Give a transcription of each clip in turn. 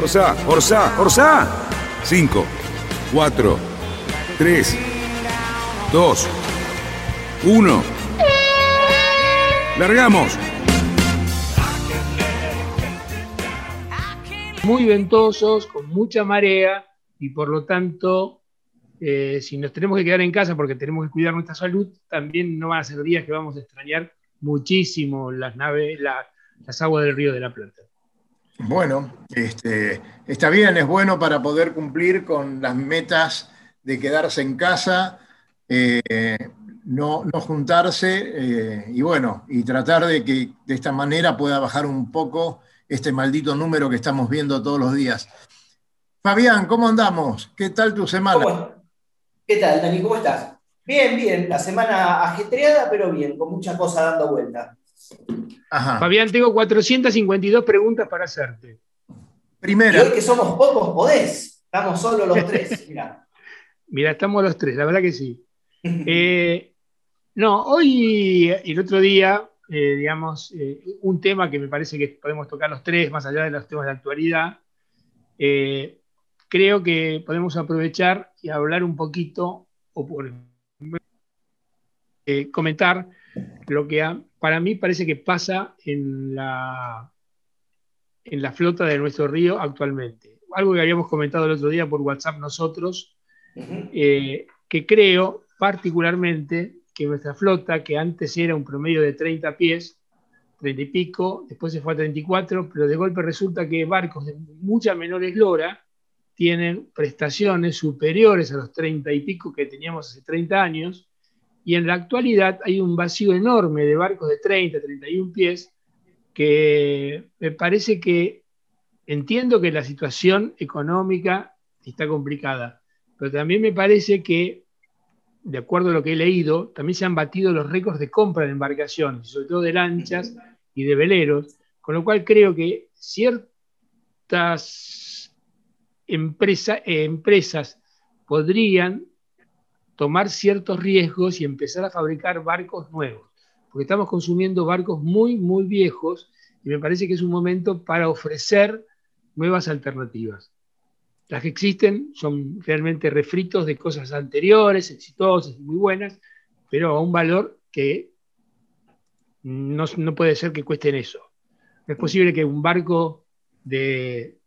Orsá, Orsá, Orsá. Cinco, cuatro, tres, dos, uno. ¡Largamos! Muy ventosos, con mucha marea y por lo tanto, eh, si nos tenemos que quedar en casa porque tenemos que cuidar nuestra salud, también no van a ser días que vamos a extrañar muchísimo las naves, las aguas del río de la Plata. Bueno, este, está bien, es bueno para poder cumplir con las metas de quedarse en casa, eh, no, juntarse eh, y bueno, y tratar de que de esta manera pueda bajar un poco este maldito número que estamos viendo todos los días. Fabián, ¿cómo andamos? ¿Qué tal tu semana? ¿Qué tal, Dani? ¿Cómo estás? Bien, bien. La semana ajetreada, pero bien, con mucha cosa dando vuelta. Fabián, tengo 452 preguntas para hacerte. Primera. Y hoy que somos pocos, podés. Estamos solo los tres, Mira, Mira, estamos los tres, la verdad que sí. Eh, no, hoy, el otro día, eh, digamos, eh, un tema que me parece que podemos tocar los tres, más allá de los temas de actualidad, creo que podemos aprovechar y hablar un poquito, o por, comentar lo que para mí parece que pasa en la, en la flota de nuestro río actualmente. Algo que habíamos comentado el otro día por WhatsApp nosotros, eh, que creo particularmente que nuestra flota, que antes era un promedio de 30 pies, 30 y pico, después se fue a 34, pero de golpe resulta que barcos de mucha menor eslora tienen prestaciones superiores a los 30 y pico que teníamos hace 30 años, y en la actualidad hay un vacío enorme de barcos de 30, 31 pies, que me parece que entiendo que la situación económica está complicada, pero también me parece que, de acuerdo a lo que he leído, también se han batido los récords de compra de embarcaciones, sobre todo de lanchas y de veleros, con lo cual creo que ciertas empresas podrían tomar ciertos riesgos y empezar a fabricar barcos nuevos, porque estamos consumiendo barcos muy, muy viejos y me parece que es un momento para ofrecer nuevas alternativas. Las que existen son realmente refritos de cosas anteriores, exitosas y muy buenas, pero a un valor que no, no puede ser que cuesten eso. No es posible que un barco de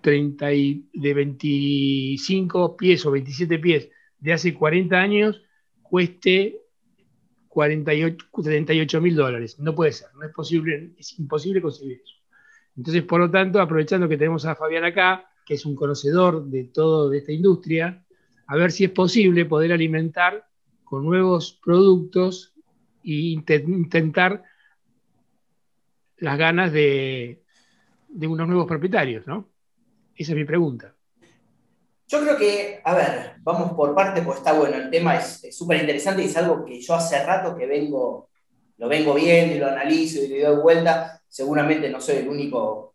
30 y, de 25 pies o 27 pies de hace 40 años cueste 48, 38 mil dólares. No puede ser, no es posible, es imposible conseguir eso. Entonces, por lo tanto, aprovechando que tenemos a Fabián acá, que es un conocedor de todo de esta industria, a ver si es posible poder alimentar con nuevos productos e intentar las ganas de, de unos nuevos propietarios, ¿no? Esa es mi pregunta. Yo creo que, a ver, vamos por parte, pues está bueno, el tema es súper interesante y es algo que yo hace rato que vengo, lo vengo viendo y lo analizo y le doy vuelta. Seguramente no soy el único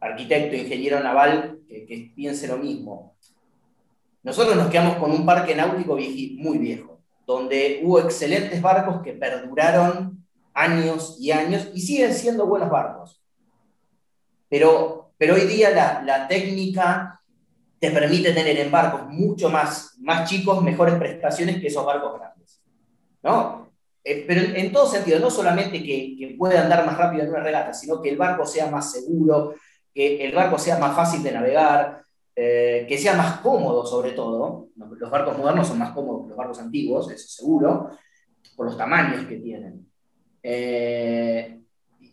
arquitecto, ingeniero naval que, que piense lo mismo. Nosotros nos quedamos con un parque náutico muy viejo, donde hubo excelentes barcos que perduraron años y años y siguen siendo buenos barcos. Pero pero hoy día la, técnica te permite tener en barcos mucho más, más chicos mejores prestaciones que esos barcos grandes. ¿no? Eh, pero en, todo sentido, no solamente que, que pueda andar más rápido en una regata, sino que el barco sea más seguro, que el barco sea más fácil de navegar, eh, que sea más cómodo sobre todo. Los barcos modernos son más cómodos que los barcos antiguos, eso seguro, por los tamaños que tienen. Eh,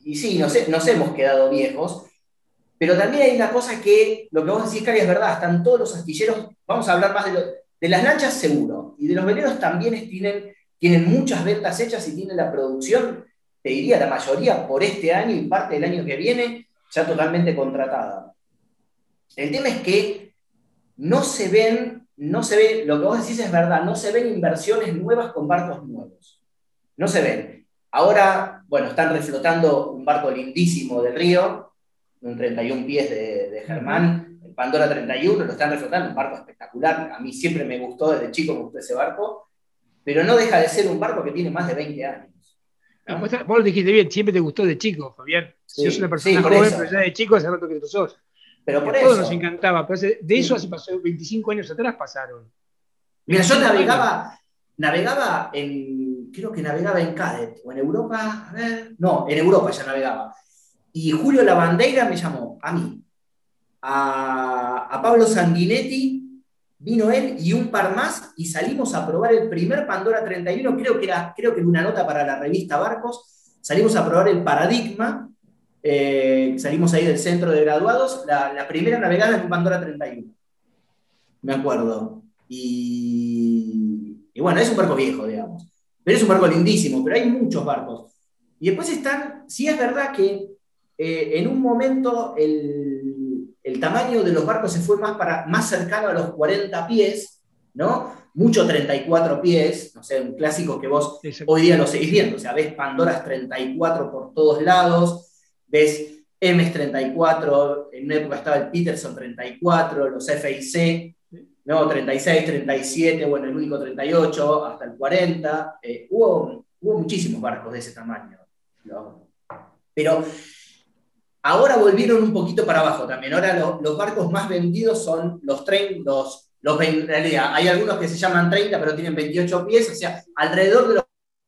y sí, nos, nos hemos quedado viejos, pero también hay una cosa que, lo que vos decís, Cari, es verdad, están todos los astilleros, vamos a hablar más de, las lanchas seguro, y de los veleros también tienen, tienen muchas ventas hechas y tienen la producción, te diría la mayoría por este año y parte del año que viene, ya totalmente contratada. El tema es que no se ven, no se ve, lo que vos decís es verdad, no se ven inversiones nuevas con barcos nuevos. No se ven. Ahora, bueno, están reflotando un barco lindísimo del río, un 31 pies de, de Germán, el Pandora 31, lo están reflotando, un barco espectacular. A mí siempre me gustó, desde chico me gustó ese barco, pero no deja de ser un barco que tiene más de 20 años. ¿no? Vos, vos, lo dijiste bien, siempre te gustó de chico, Fabián. Sí, una persona sí, joven, eso. pero ya de chico hace rato que lo sos. Pero por A todos eso. nos encantaba. pero de eso hace pasó 25 años atrás pasaron. Mira, yo 25 años. navegaba, navegaba en, creo que navegaba en Cadet, o en Europa, a ver, no, en Europa ya navegaba. Y Julio Lavandeira me llamó, a mí, a, Pablo Sanguinetti, vino él y un par más, y salimos a probar el primer Pandora 31, creo que era, creo que una nota para la revista Barcos, salimos a probar el Paradigma, eh, salimos ahí del centro de graduados, la, la primera navegada en un Pandora 31, me acuerdo. Y, y bueno, es un barco viejo, digamos. Pero es un barco lindísimo, pero hay muchos barcos. Y después están, sí es verdad que eh, en un momento el, el tamaño de los barcos se fue más, para, más cercano a los 40 pies, ¿no? Mucho 34 pies, no sé, un clásico que vos hoy día lo seguís viendo, o sea, ves Pandoras 34 por todos lados, ves Ms 34, en una época estaba el Peterson 34, los FIC, no, 36, 37, bueno, el único 38, hasta el 40, eh, hubo, hubo muchísimos barcos de ese tamaño. ¿no? Pero ahora volvieron un poquito para abajo también, ahora lo- los barcos más vendidos son los 30, los, los, en realidad, hay algunos que se llaman 30, pero tienen 28 pies, o sea, alrededor de los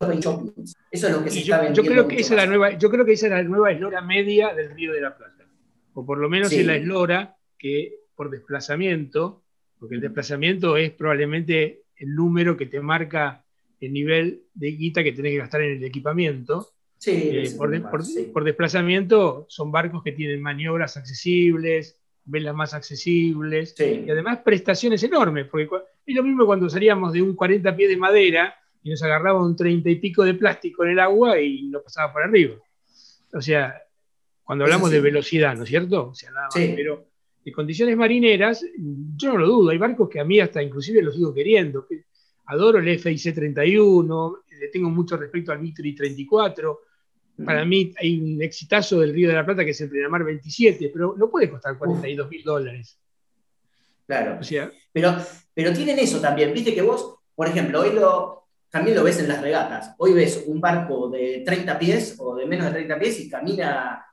28 pies. Eso es lo que se Y está yo, vendiendo. yo creo que esa es la nueva, yo creo que esa es la nueva eslora media del Río de la Plata. O por lo menos Sí. es la eslora que por desplazamiento, porque el desplazamiento es probablemente el número que te marca el nivel de guita que tenés que gastar en el equipamiento. Sí, Eh, por, de- tema, por- sí. por desplazamiento son barcos que tienen maniobras accesibles, velas más accesibles Sí. y además prestaciones enormes, porque es lo mismo cuando salíamos de un 40 pies de madera y nos agarraba un 30 y pico de plástico en el agua y nos pasaba por arriba. O sea, cuando hablamos de velocidad, ¿no es cierto? O sea, nada más. Pero de condiciones marineras, yo no lo dudo, hay barcos que a mí hasta inclusive los sigo queriendo. que Adoro el FIC 31, le tengo mucho respeto al Mitri 34, para mí hay un exitazo del Río de la Plata que es el Plenamar 27, pero no puede costar 42 mil dólares. Claro. O sea, Pero, pero tienen eso también, viste que vos, por ejemplo, hoy lo, también lo ves en las regatas. Hoy ves un barco de 30 pies o de menos de 30 pies y camina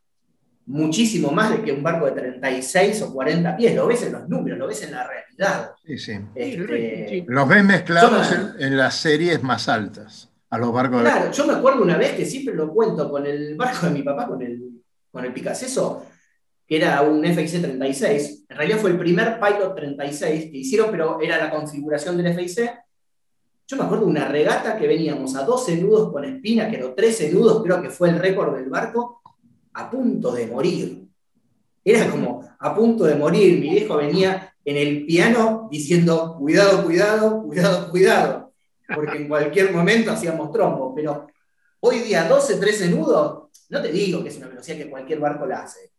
muchísimo más de que un barco de 36 o 40 pies. Lo ves en los números, lo ves en la realidad. Sí, sí. Este, sí. Los ves mezclados en las series más altas, a los barcos. Claro, yo me acuerdo una vez que siempre lo cuento con el barco de mi papá, con el, con el que era un FX 36. En realidad fue el primer Pilot 36 que hicieron, pero era la configuración del FX. Yo me acuerdo una regata que veníamos a 12 nudos con espina, que eran 13 nudos, creo que fue el récord del barco, a punto de morir. Era como a punto de morir. Mi viejo venía en el piano diciendo, cuidado, cuidado, cuidado, cuidado porque en cualquier momento hacíamos trombo, pero hoy día 12, 13 nudos, no te digo que es una velocidad que cualquier barco la hace,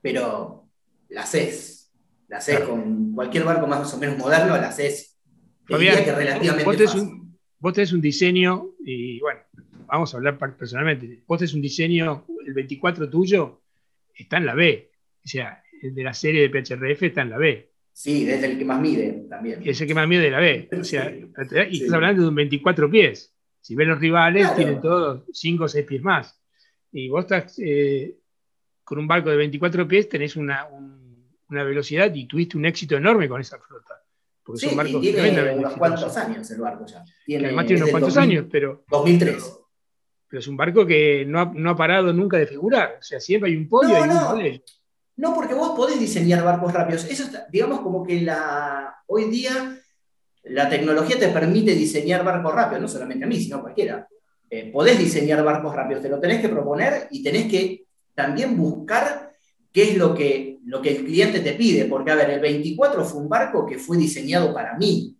pero la haces, la haces Claro. con cualquier barco más o menos moderno, la haces, Fabián, que relativamente vos tenés, un, vos tenés un diseño, y bueno, vamos a hablar personalmente. Vos tenés un diseño, el 24 tuyo está en la B. O sea, el de la serie de PHRF está en la B. Sí, desde el que más mide también. Es el que más miedo de la B. O sea, Sí. y Sí. estás hablando de un 24 pies. Si ves los rivales, Claro. tienen todos 5 o 6 pies más. Y vos estás eh, con un barco de 24 pies, tenés una, un- una velocidad y tuviste un éxito enorme con esa flota. Porque Sí, son y barcos tiene tremendamente unos cuantos años el barco ya. Tiene, además tiene unos es cuantos 2000, años, pero, 2003. pero es un barco que no ha, no ha parado nunca de figurar. O sea, siempre hay un podio No, y un no. No, porque vos podés diseñar barcos rápidos. Eso está, digamos como que la, hoy día la tecnología te permite diseñar barcos rápidos, no solamente a mí, sino a cualquiera. Eh, podés diseñar barcos rápidos, te lo tenés que proponer y tenés que también buscar qué es lo que, lo que el cliente te pide. Porque, a ver, el 24 fue un barco que fue diseñado para mí.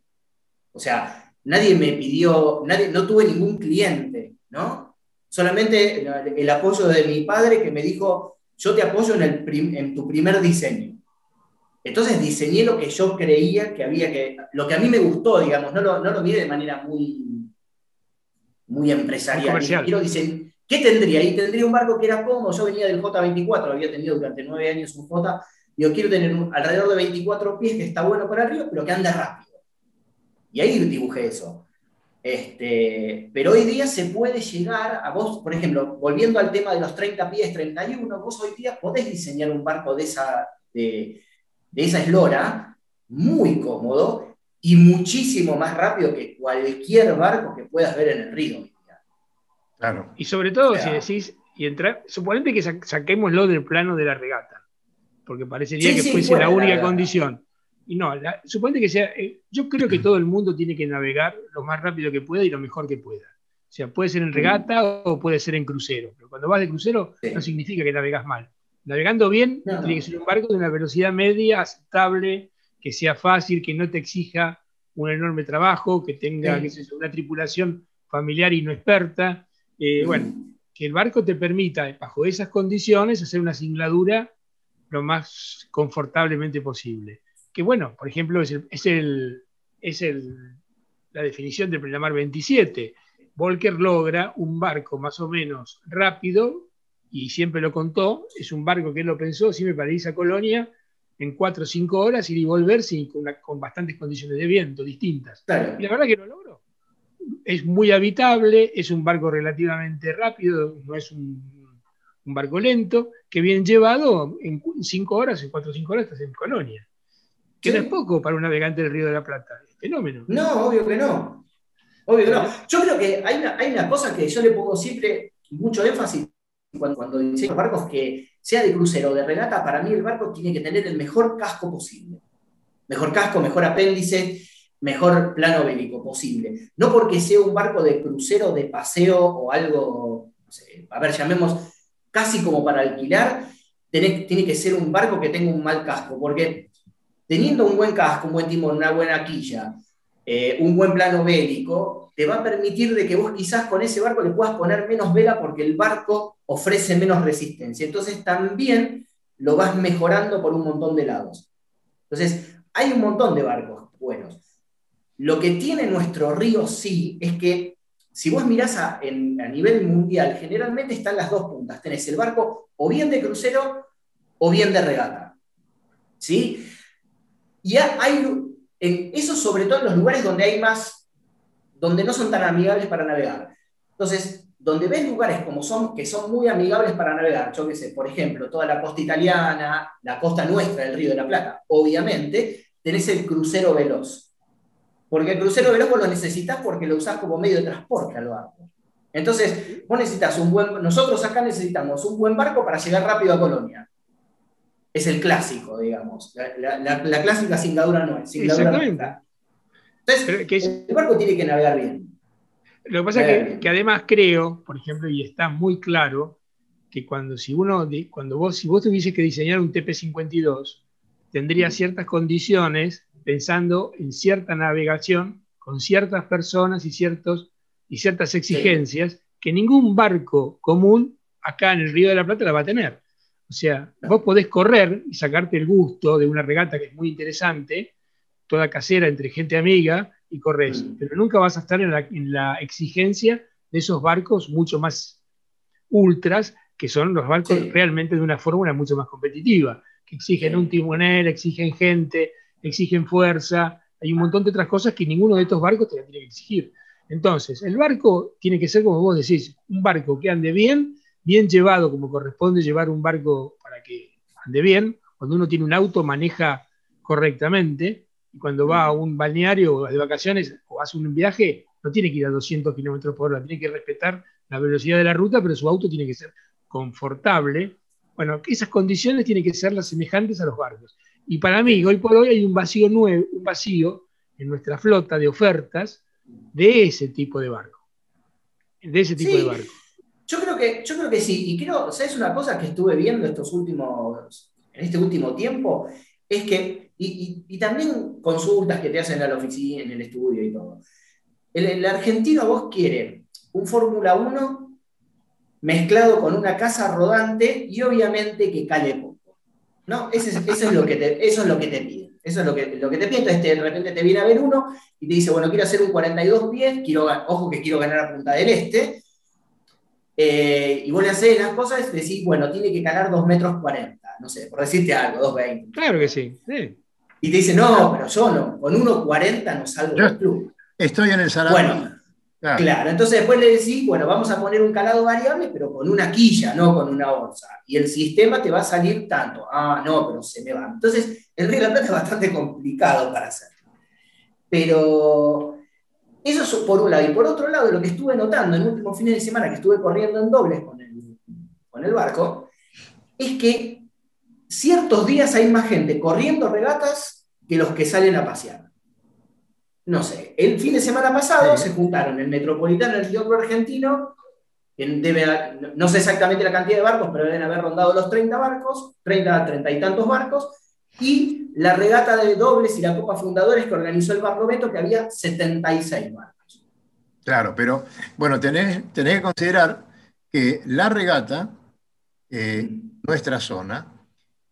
O sea, nadie me pidió, nadie, no tuve ningún cliente, ¿no? Solamente el apoyo de mi padre que me dijo, yo te apoyo en, el en tu primer diseño. Entonces diseñé lo que yo creía que había que, lo que a mí me gustó, digamos, no lo, no lo vi de manera muy, muy empresarial. Quiero ¿Qué tendría? Y tendría un barco que era cómodo, yo venía del J24, había tenido durante nueve años un J, yo quiero tener alrededor de 24 pies, que está bueno para arriba, pero que anda rápido. Y ahí dibujé eso. Este, pero hoy día se puede llegar a vos, por ejemplo, volviendo al tema de los 30 pies, 31, vos hoy día podés diseñar un barco de esa, de, esa eslora muy cómodo y muchísimo más rápido que cualquier barco que puedas ver en el río. Claro. Y sobre todo, si decís, y entrar, suponete que saquémoslo del plano de la regata, porque parecería que fuese la única condición. Y no, suponete que sea, eh, yo creo que todo el mundo tiene que navegar lo más rápido que pueda y lo mejor que pueda. O sea, puede ser en regata o puede ser en crucero. Pero cuando vas de crucero no significa que navegas mal. Navegando bien, tiene que ser un barco de una velocidad media, aceptable, que sea fácil, que no te exija un enorme trabajo, que tenga una tripulación familiar y no experta. Eh, bueno, que el barco te permita, bajo esas condiciones, hacer una singladura lo más confortablemente posible que bueno, por ejemplo, es, el, es, la definición del Plenamar 27. Volker logra un barco más o menos rápido, y siempre lo contó, es un barco que él lo pensó, siempre para irse a Colonia, en cuatro o cinco horas, ir y volver sin, con, bastantes condiciones de viento distintas. Y la verdad que lo logró. Es muy habitable, es un barco relativamente rápido, no es un, un barco lento, que bien llevado, en cinco horas, en cuatro o cinco horas estás en Colonia que no es poco para un navegante del Río de la Plata. Fenómeno. No, obvio que no. Obvio que no. Yo creo que hay una, hay una cosa que yo le pongo siempre mucho énfasis cuando, cuando diseño barcos que sea de crucero o de regata, para mí el barco tiene que tener el mejor casco posible. Mejor casco, mejor apéndice, mejor plano bélico posible. No porque sea un barco de crucero, de paseo o algo, no sé, a ver, llamemos casi como para alquilar, tiene, tiene que ser un barco que tenga un mal casco, porque teniendo un buen casco, un buen timón, una buena quilla, eh, un buen plano bélico, te va a permitir de que vos quizás con ese barco le puedas poner menos vela porque el barco ofrece menos resistencia. Entonces también lo vas mejorando por un montón de lados. Entonces, hay un montón de barcos buenos. Lo que tiene nuestro río sí es que si vos mirás a, a nivel mundial, generalmente están las dos puntas. Tenés el barco o bien de crucero o bien de regata. ¿Sí? Y hay, en, eso sobre todo en los lugares donde hay más, donde no son tan amigables para navegar. Entonces, donde ves lugares como son, que son muy amigables para navegar, yo qué sé, por ejemplo, toda la costa italiana, la costa nuestra del Río de la Plata, obviamente, tenés el crucero veloz. Porque el crucero veloz vos lo necesitas porque lo usás como medio de transporte al barco. Entonces, vos necesitas un buen, nosotros acá necesitamos un buen barco para llegar rápido a Colonia es el clásico, digamos. La, clásica cingadura no es. Exactamente. Entonces, el barco tiene que navegar bien. Lo que pasa es que, además creo, por ejemplo, y está muy claro, que cuando, si uno, cuando vos, si vos tuviese que diseñar un TP52, tendría ciertas condiciones pensando en cierta navegación con ciertas personas y, ciertos, y ciertas exigencias que ningún barco común acá en el Río de la Plata la va a tener. O sea, vos podés correr y sacarte el gusto de una regata que es muy interesante, toda casera entre gente amiga, y corres, mm. pero nunca vas a estar en la, exigencia de esos barcos mucho más ultras, que son los barcos realmente de una fórmula mucho más competitiva, que exigen un timonel, exigen gente, exigen fuerza, hay un montón de otras cosas que ninguno de estos barcos te tiene que exigir. Entonces, el barco tiene que ser, como vos decís, un barco que ande bien bien llevado, como corresponde llevar un barco para que ande bien, cuando uno tiene un auto maneja correctamente, y cuando va a un balneario de vacaciones o hace un viaje, no tiene que ir a 200 kilómetros por hora, tiene que respetar la velocidad de la ruta, pero su auto tiene que ser confortable. Bueno, esas condiciones tienen que ser las semejantes a los barcos. Y para mí, hoy por hoy hay un vacío nuevo, un vacío en nuestra flota de ofertas de ese tipo de barco. De ese tipo de barco. Yo creo que, yo creo que sí, y creo, ¿sabes una cosa que estuve viendo estos últimos, en este último tiempo? Es que, y, también consultas que te hacen a la oficina, en el estudio y todo. El, argentino vos quiere un Fórmula 1 mezclado con una casa rodante y obviamente que cale poco. ¿no? Eso es, eso es, lo, que te, eso es lo que te piden. Eso es lo que, lo que te piden. Entonces de repente te viene a ver uno y te dice, bueno, quiero hacer un 42 pies, quiero, ojo que quiero ganar a Punta del Este. Eh, y vos le haces las cosas y decís, bueno, tiene que calar 2 metros 40, no sé, por decirte algo, 2,20. Claro que sí. Y te dice, no, pero yo no, con 1,40 no salgo del club. Estoy en el Sarabí. Bueno, Claro. entonces después le decís, bueno, vamos a poner un calado variable, pero con una quilla, no con una bolsa. Y el sistema te va a salir tanto. Ah, no, pero se me va. Entonces, el Río de la Plata es bastante complicado para hacer. Pero eso es por un lado. Y por otro lado, lo que estuve notando en el último fin de semana que estuve corriendo en dobles con el, con el barco, es que ciertos días hay más gente corriendo regatas que los que salen a pasear no sé, el fin de semana pasado se juntaron el Metropolitano el Río Argentino, no sé exactamente la cantidad de barcos, pero deben haber rondado los 30 barcos, 30, 30 y tantos barcos, y la regata de dobles y la Copa Fundadores que organizó el Barlovento, que había 76 barcos. Claro, pero bueno, tenés, que considerar que la regata, eh, nuestra zona,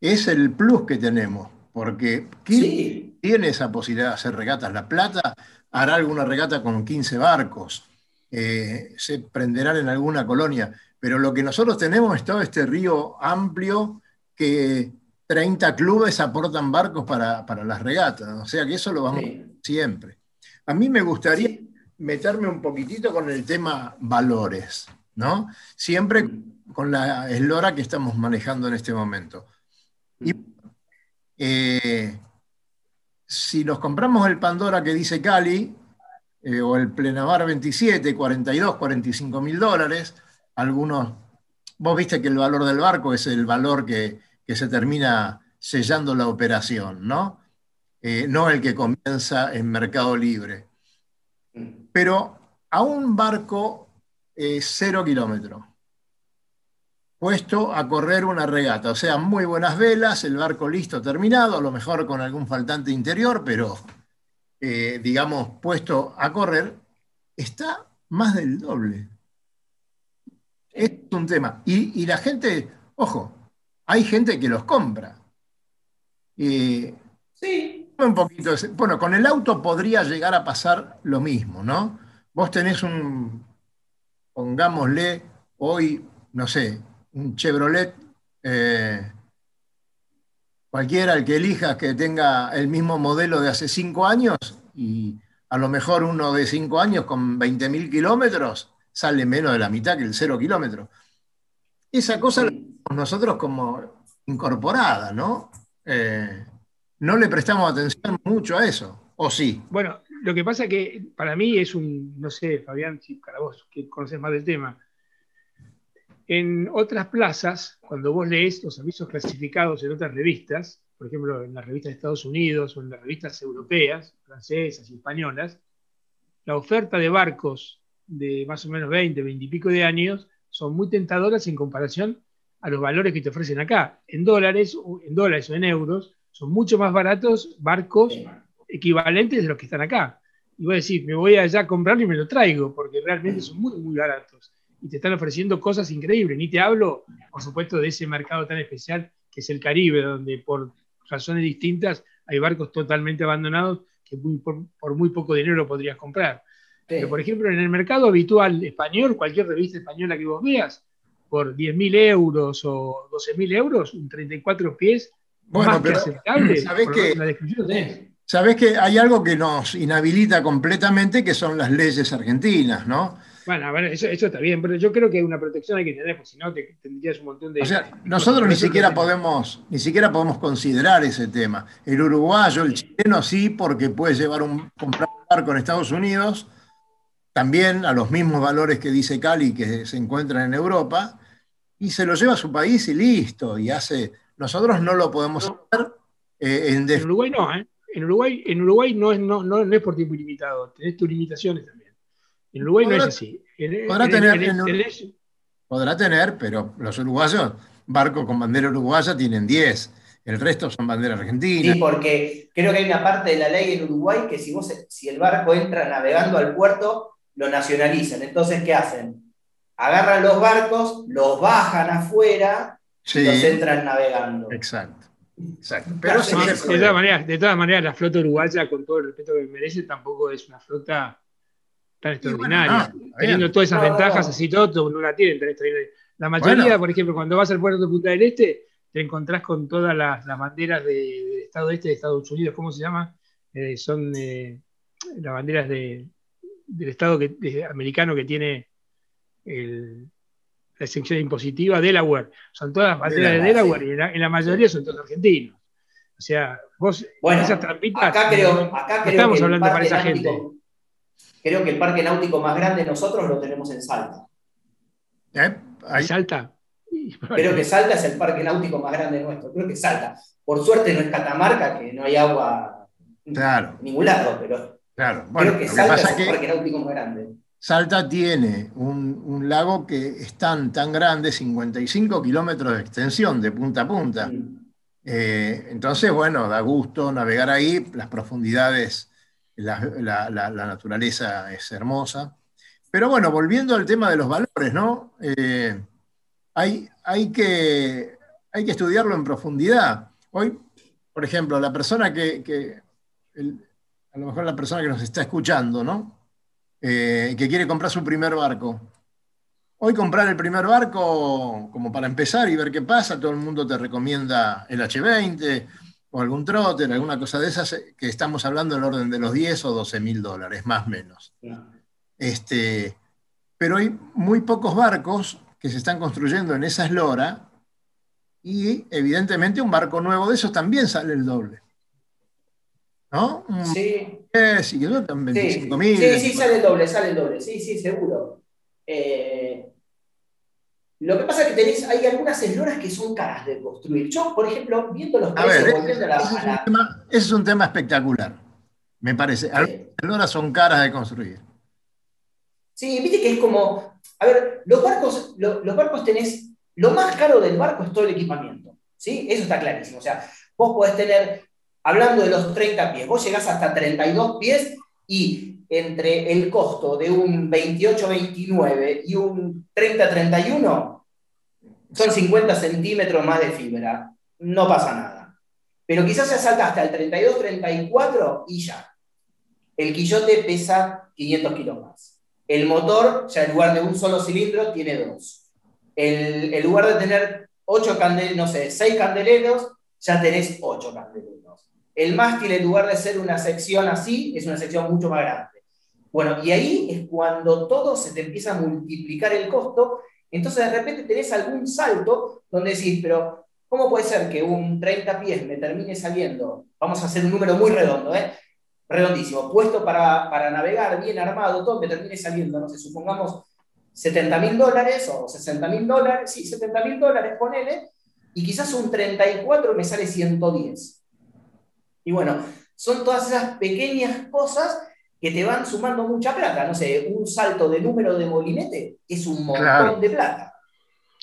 es el plus que tenemos, porque sí tiene esa posibilidad de hacer regatas. La Plata hará alguna regata con 15 barcos, eh, se prenderán en alguna colonia, pero lo que nosotros tenemos es todo este río amplio que 30 clubes aportan barcos para, las regatas, o sea que eso lo vamos siempre. A mí me gustaría meterme un poquitito con el tema valores, ¿no? Siempre con la eslora que estamos manejando en este momento. Y eh, si nos compramos el Pandora que dice Cali, eh, o el Plenamar 27, 42, 45 mil dólares, algunos, vos viste que el valor del barco es el valor que, se termina sellando la operación, ¿no? Eh, no el que comienza en Mercado Libre. Pero a un barco eh, cero kilómetros, puesto a correr una regata. O sea, muy buenas velas, el barco listo, terminado, a lo mejor con algún faltante interior, pero eh, digamos, puesto a correr, está más del doble. Es un tema. Y, la gente, ojo, hay gente que los compra. sí. Un poquito, bueno, con el auto podría llegar a pasar lo mismo, ¿no? Vos tenés un, pongámosle, hoy, no sé, un Chevrolet, eh, cualquiera el que elijas que tenga el mismo modelo de hace cinco años y a lo mejor uno de cinco años con 20.000 kilómetros sale menos de la mitad que el cero kilómetro. Esa cosa nosotros como incorporada, ¿no? Eh, no le prestamos atención mucho a eso, ¿o sí? Bueno, lo que pasa es que para mí es un, no sé, Fabián, si para vos que conoces más del tema, en otras plazas, cuando vos lees los avisos clasificados en otras revistas, por ejemplo, en las revistas de Estados Unidos o en las revistas europeas, francesas y españolas, la oferta de barcos de más o menos 20, 20 y pico de años son muy tentadoras en comparación a los valores que te ofrecen acá. En dólares, en dólares o en euros, son mucho más baratos barcos equivalentes de los que están acá. Y voy a decir, me voy allá a comprarlo y me lo traigo, porque realmente son muy, muy baratos y te están ofreciendo cosas increíbles. Ni te hablo, por supuesto, de ese mercado tan especial que es el Caribe, donde por razones distintas hay barcos totalmente abandonados que por, muy poco dinero lo podrías comprar. Pero, por ejemplo, en el mercado habitual español, cualquier revista española que vos veas, por 10.000 euros o 12.000 euros, un 34 pies, bueno, más que aceptable. ¿sabés que, Sabés que hay algo que nos inhabilita completamente, que son las leyes argentinas, ¿no? Bueno, a ver, eso, está bien, pero yo creo que una protección hay que tener, porque si no te, tendrías un montón de. O sea, nosotros ni siquiera podemos, ni siquiera podemos considerar ese tema. El uruguayo, el chileno sí, porque puede llevar un comprar un barco en Estados Unidos, también a los mismos valores que dice Cali que se encuentran en Europa, y se lo lleva a su país y listo. Y hace. Nosotros no lo podemos hacer. Eh, en, Uruguay no, ¿eh? En Uruguay, en Uruguay no, es, no, no, no es por tiempo ilimitado, tenés tus limitaciones también. En Uruguay no es así. podrá, tener, podrá tener, pero los uruguayos, barcos con bandera uruguaya tienen 10. El resto son bandera argentina. Sí, porque creo que hay una parte de la ley en Uruguay que si, vos, si el barco entra navegando al puerto, lo nacionalizan. Entonces, ¿qué hacen? agarran los barcos, los bajan afuera Sí, y los entran navegando. exacto. exacto. Pero de, todas maneras, de todas maneras, la flota uruguaya, con todo el respeto que merece, tampoco es una flota tan extraordinaria. no. Teniendo todas esas No, ventajas, no. así todo, no la tienen tan extraordinaria. La mayoría, Bueno. por ejemplo, cuando vas al puerto de Punta del Este, te encontrás con todas las, las banderas de- del Estado Este de Estados Unidos, ¿cómo se llama? Eh, son eh, las banderas de- del Estado que, de- americano que tiene el- la exención impositiva, Delaware. Son todas banderas de Delaware, Delaware y en la, en la mayoría son todos argentinos. O sea, vos, Bueno, esas trampitas. Acá creo, no- acá no creo estamos que el hablando para parque esa gente. náutico- Creo que el parque náutico más grande nosotros lo tenemos en Salta. ¿Eh? Ahí- Salta. Creo que Salta es el parque náutico más grande nuestro. Creo que Salta. Por suerte no es Catamarca, que no hay agua Claro, en ningún lado, pero claro. Bueno, creo que lo que Salta pasa es que náutico más grande. Salta tiene un, un lago que es tan, tan grande, 55 kilómetros de extensión de punta a punta. Eh, entonces, bueno, da gusto navegar ahí, las profundidades, la, la- la- la naturaleza es hermosa. Pero bueno, volviendo al tema de los valores, ¿no? Eh, hay, hay, que, hay que estudiarlo en profundidad. Hoy, por ejemplo, la persona que, que- el- a lo mejor la persona que nos está escuchando, ¿no? Eh, que quiere comprar su primer barco. Hoy comprar el primer barco, como para empezar y ver qué pasa, todo el mundo te recomienda el H20 o algún trotter, alguna cosa de esas, eh, que estamos hablando del orden de los 10 o 12 mil dólares, más o menos. Este, pero hay muy pocos barcos que se están construyendo en esa eslora y evidentemente un barco nuevo de esos también sale el doble. ¿No? Sí, 10 y que no, sí, 25 mil. sí, sí, sale el doble, sale el doble. Sí, sí, seguro. Eh, lo que pasa es que tenés, hay algunas esloras que son caras de construir. Yo, por ejemplo, viendo los A precios, ver, volviendo a la, ese es, un la- tema, ese es un tema espectacular, me parece. Algunas eh, esloras son caras de construir. Sí, viste que es como, a ver, los barcos, lo- los barcos tenés, lo más caro del barco es todo el equipamiento, ¿sí? Eso está clarísimo. O sea, vos podés tener, hablando de los 30 pies, vos llegás hasta 32 pies y entre el costo de un 28-29 y un 30-31 son 50 centímetros más de fibra. No pasa nada. Pero quizás se salta hasta el 32-34 y ya. El quillote pesa 500 kilos más. El motor, ya en lugar de un solo cilindro, tiene dos. El, en lugar de tener ocho candeleros, no sé, seis candeleros, ya tenés ocho candeleros. El mástil, en lugar de ser una sección así, es una sección mucho más grande. Bueno, y ahí es cuando todo se te empieza a multiplicar el costo, entonces de repente tenés algún salto donde decís, pero ¿cómo puede ser que un 30 pies me termine saliendo? Vamos a hacer un número muy redondo, ¿eh? redondísimo, puesto para, para navegar, bien armado, todo, me termine saliendo, no sé, supongamos 70 mil dólares o 60 mil dólares, sí, 70 mil dólares, ponele, y quizás un 34 me sale 110. Y bueno, son todas esas pequeñas cosas que te van sumando mucha plata, no sé, un salto de número de molinete es un montón Claro. de plata.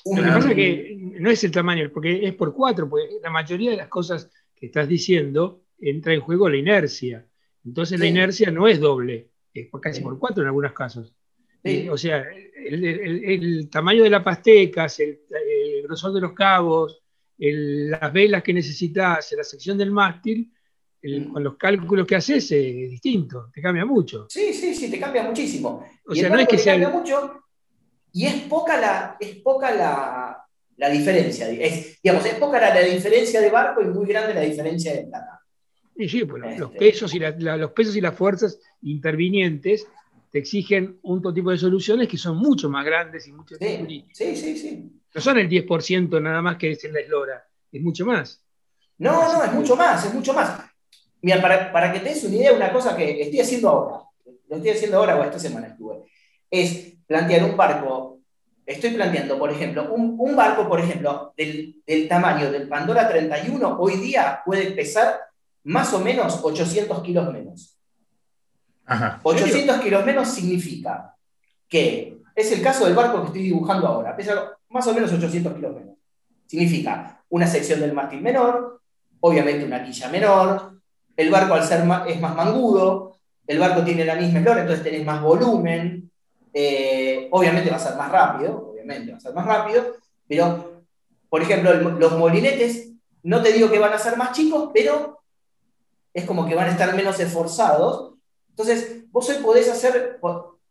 Lo que pasa es que no es el tamaño, porque es por cuatro, porque la mayoría de las cosas que estás diciendo entra en juego la inercia. Entonces la inercia no es doble, es por- casi Sí. por cuatro en algunos casos. Sí. Eh, o sea, el, el- el tamaño de la pastecas, el, el grosor de los cabos, el- las velas que necesitas, la sección del mástil, el- Mm. con los cálculos que haces eh, es distinto, te cambia mucho. Sí, sí, sí, te cambia muchísimo. O y sea, no es que te sea cambia mucho y es poca la, es poca la, la diferencia. Es, digamos, es poca la, la diferencia de barco y muy grande la diferencia de plata. Y sí, pues, los- los Este. pesos y la- la- los pesos y las fuerzas intervinientes te exigen un tipo de soluciones que son mucho más grandes y mucho Sí, sí, sí, sí. no son el 10% nada más que es en la eslora, es mucho más. No, no, es mucho más, es mucho más. Mira, para, para que te des una idea, una cosa que estoy haciendo ahora, lo estoy haciendo ahora o esta semana estuve, es plantear un barco. Estoy planteando, por ejemplo, un, un barco, por ejemplo, del, del tamaño del Pandora 31, hoy día puede pesar más o menos 800 kilos menos. Ajá. 800 kilos menos significa que es el caso del barco que estoy dibujando ahora, pesa más o menos 800 kilos menos. Significa una sección del mástil menor, obviamente una quilla menor, el barco al ser es más mangudo, el barco tiene la misma eslora, entonces tenés más volumen, eh, obviamente va a ser más rápido, obviamente va a ser más rápido, pero, por ejemplo, los molinetes, no te digo que van a ser más chicos, pero es como que van a estar menos esforzados. Entonces, vos hoy podés hacer,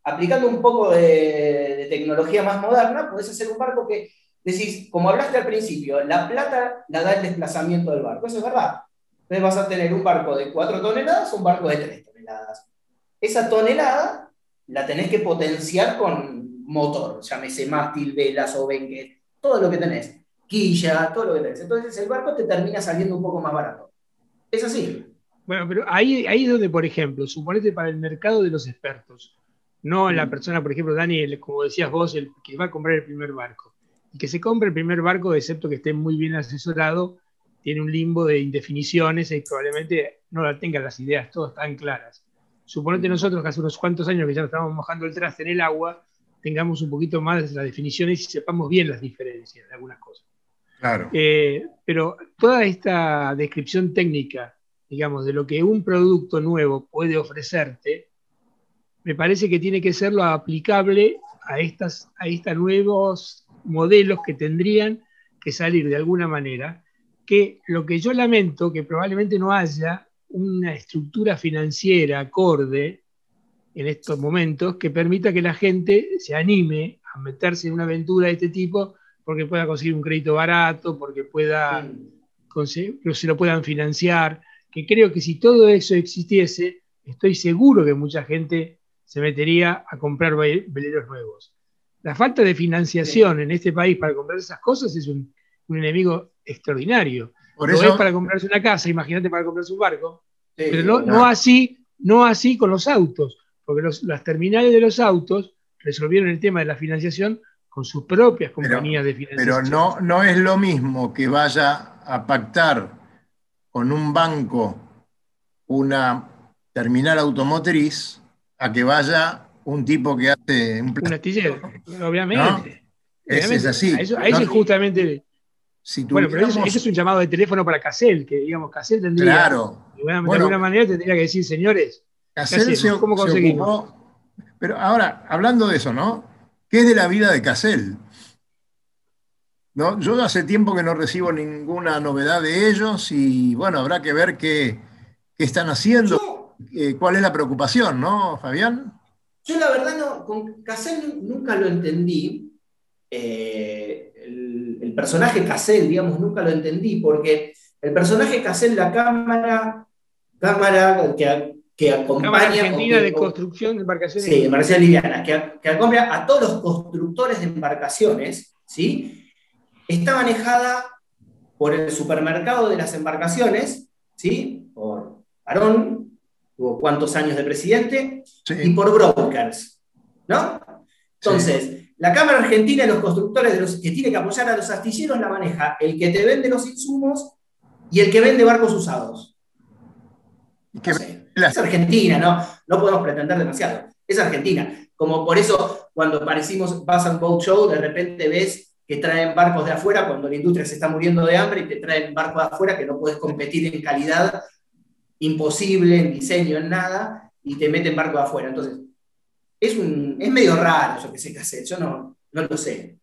aplicando un poco de, tecnología más moderna, podés hacer un barco que decís, como hablaste al principio, la plata la da el desplazamiento del barco. Eso es verdad. Entonces vas a tener un barco de 4 toneladas o un barco de 3 toneladas. Esa tonelada la tenés que potenciar con motor, llámese mástil, velas o benques, todo lo que tenés. Quilla, todo lo que tenés. Entonces el barco te termina saliendo un poco más barato. Es así. Bueno, pero ahí, ahí es donde, por ejemplo, suponete para el mercado de los expertos, no la persona, por ejemplo, Daniel, como decías vos, el que va a comprar el primer barco. Y que se compre el primer barco, excepto que esté muy bien asesorado, tiene un limbo de indefiniciones y probablemente no la tenga las ideas todas tan claras. Suponete nosotros que hace unos cuantos años que ya estamos mojando el traste en el agua, tengamos un poquito más de las definiciones y sepamos bien las diferencias de algunas cosas. Claro. Eh, pero toda esta descripción técnica, digamos, de lo que un producto nuevo puede ofrecerte, me parece que tiene que ser lo aplicable a, estas, a estos nuevos modelos que tendrían que salir de alguna manera, que lo que yo lamento, que probablemente no haya una estructura financiera acorde en estos momentos que permita que la gente se anime a meterse en una aventura de este tipo porque pueda conseguir un crédito barato, porque pueda conseguir, se lo puedan financiar, que creo que si todo eso existiese, estoy seguro que mucha gente se metería a comprar veleros nuevos. La falta de financiación en este país para comprar esas cosas es un, enemigo extraordinario. Por eso, es para comprarse una casa, imagínate para comprarse un barco. pero no, así, no así con los autos, porque las terminales de los autos resolvieron el tema de la financiación con sus propias compañías de financiación. Pero no, no es lo mismo que vaya a pactar con un banco una terminal automotriz a que vaya un tipo que hace un, un astillero, obviamente. Es, así. A eso, es justamente. Bueno, pero eso, es un llamado de teléfono para Casel, que digamos, Casel tendría. Claro. De, alguna manera tendría que decir, señores, Casel se, ¿cómo conseguimos? pero ahora, hablando de eso, ¿no? ¿Qué es de la vida de Casel? ¿No? Yo hace tiempo que no recibo ninguna novedad de ellos y bueno, habrá que ver qué, están haciendo, eh, cuál es la preocupación, ¿no, Fabián? Yo la verdad no, con Cassell nunca lo entendí. Eh, el, personaje Cassell, digamos, nunca lo entendí, porque el personaje Cassell, la cámara, cámara que, que acompaña. Cámara Argentina de Construcción de Embarcaciones. Sí, embarcaciones livianas, que, que acompaña a todos los constructores de embarcaciones, ¿sí? está manejada por el supermercado de las embarcaciones, ¿sí? por Arón, tuvo cuántos años de presidente, y por brokers. ¿no? Entonces, la Cámara Argentina de los constructores de los, que tiene que apoyar a los astilleros la maneja el que te vende los insumos y el que vende barcos usados. Es Argentina, ¿no? No podemos pretender demasiado. Es Argentina. Como por eso, cuando parecimos Bass Boat Show, de repente ves que traen barcos de afuera cuando la industria se está muriendo de hambre y te traen barcos de afuera que no puedes competir en calidad, imposible, en diseño, en nada, y te meten barcos de afuera. Entonces, es, un, es medio raro eso que se hace, yo no, no lo sé,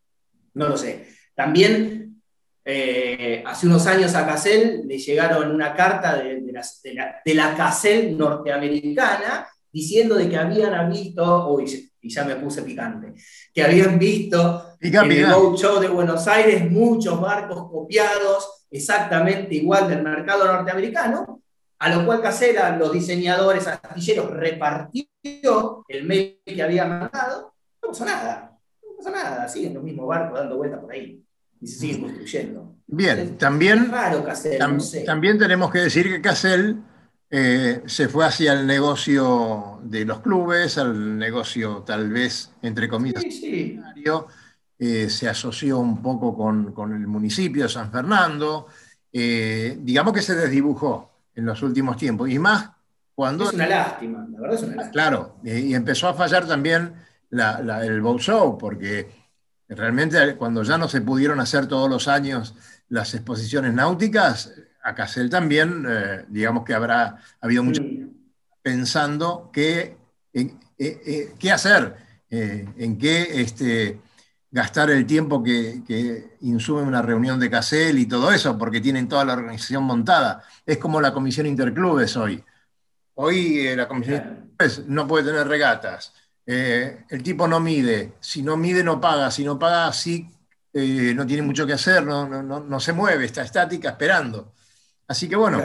no lo sé. También, eh, hace unos años a Cassell le llegaron una carta de, de, la, de la Cassell norteamericana diciendo de que habían visto, uy, y ya me puse picante, que habían visto en el Show de Buenos Aires muchos barcos copiados exactamente igual del mercado norteamericano, a lo cual Casera, los diseñadores astilleros, repartió el mail que había mandado, no pasó nada, no pasó nada, siguen los mismos barcos dando vueltas por ahí y se siguen construyendo. Bien, también, raro también tenemos que decir que Casel eh, se fue hacia el negocio de los clubes, al negocio tal vez, entre comillas, eh, se asoció un poco con, el municipio de San Fernando, eh, digamos que se desdibujó en los últimos tiempos, y más cuando... Es una lástima, la verdad es una lástima. Claro, y empezó a fallar también el boat show, porque realmente cuando ya no se pudieron hacer todos los años las exposiciones náuticas, a Casel también, eh, digamos que habrá habido mucho pensando qué, eh, eh, qué hacer. en qué este, gastar el tiempo que, que, insume una reunión de CACEL y todo eso, porque tienen toda la organización montada. Es como la comisión interclubes hoy. Hoy eh, la comisión interclubes no puede tener regatas. Eh, el tipo no mide. Si no mide, no paga. Si no paga, sí, no tiene mucho que hacer, no, no, no, se mueve, está estática esperando. Así que bueno,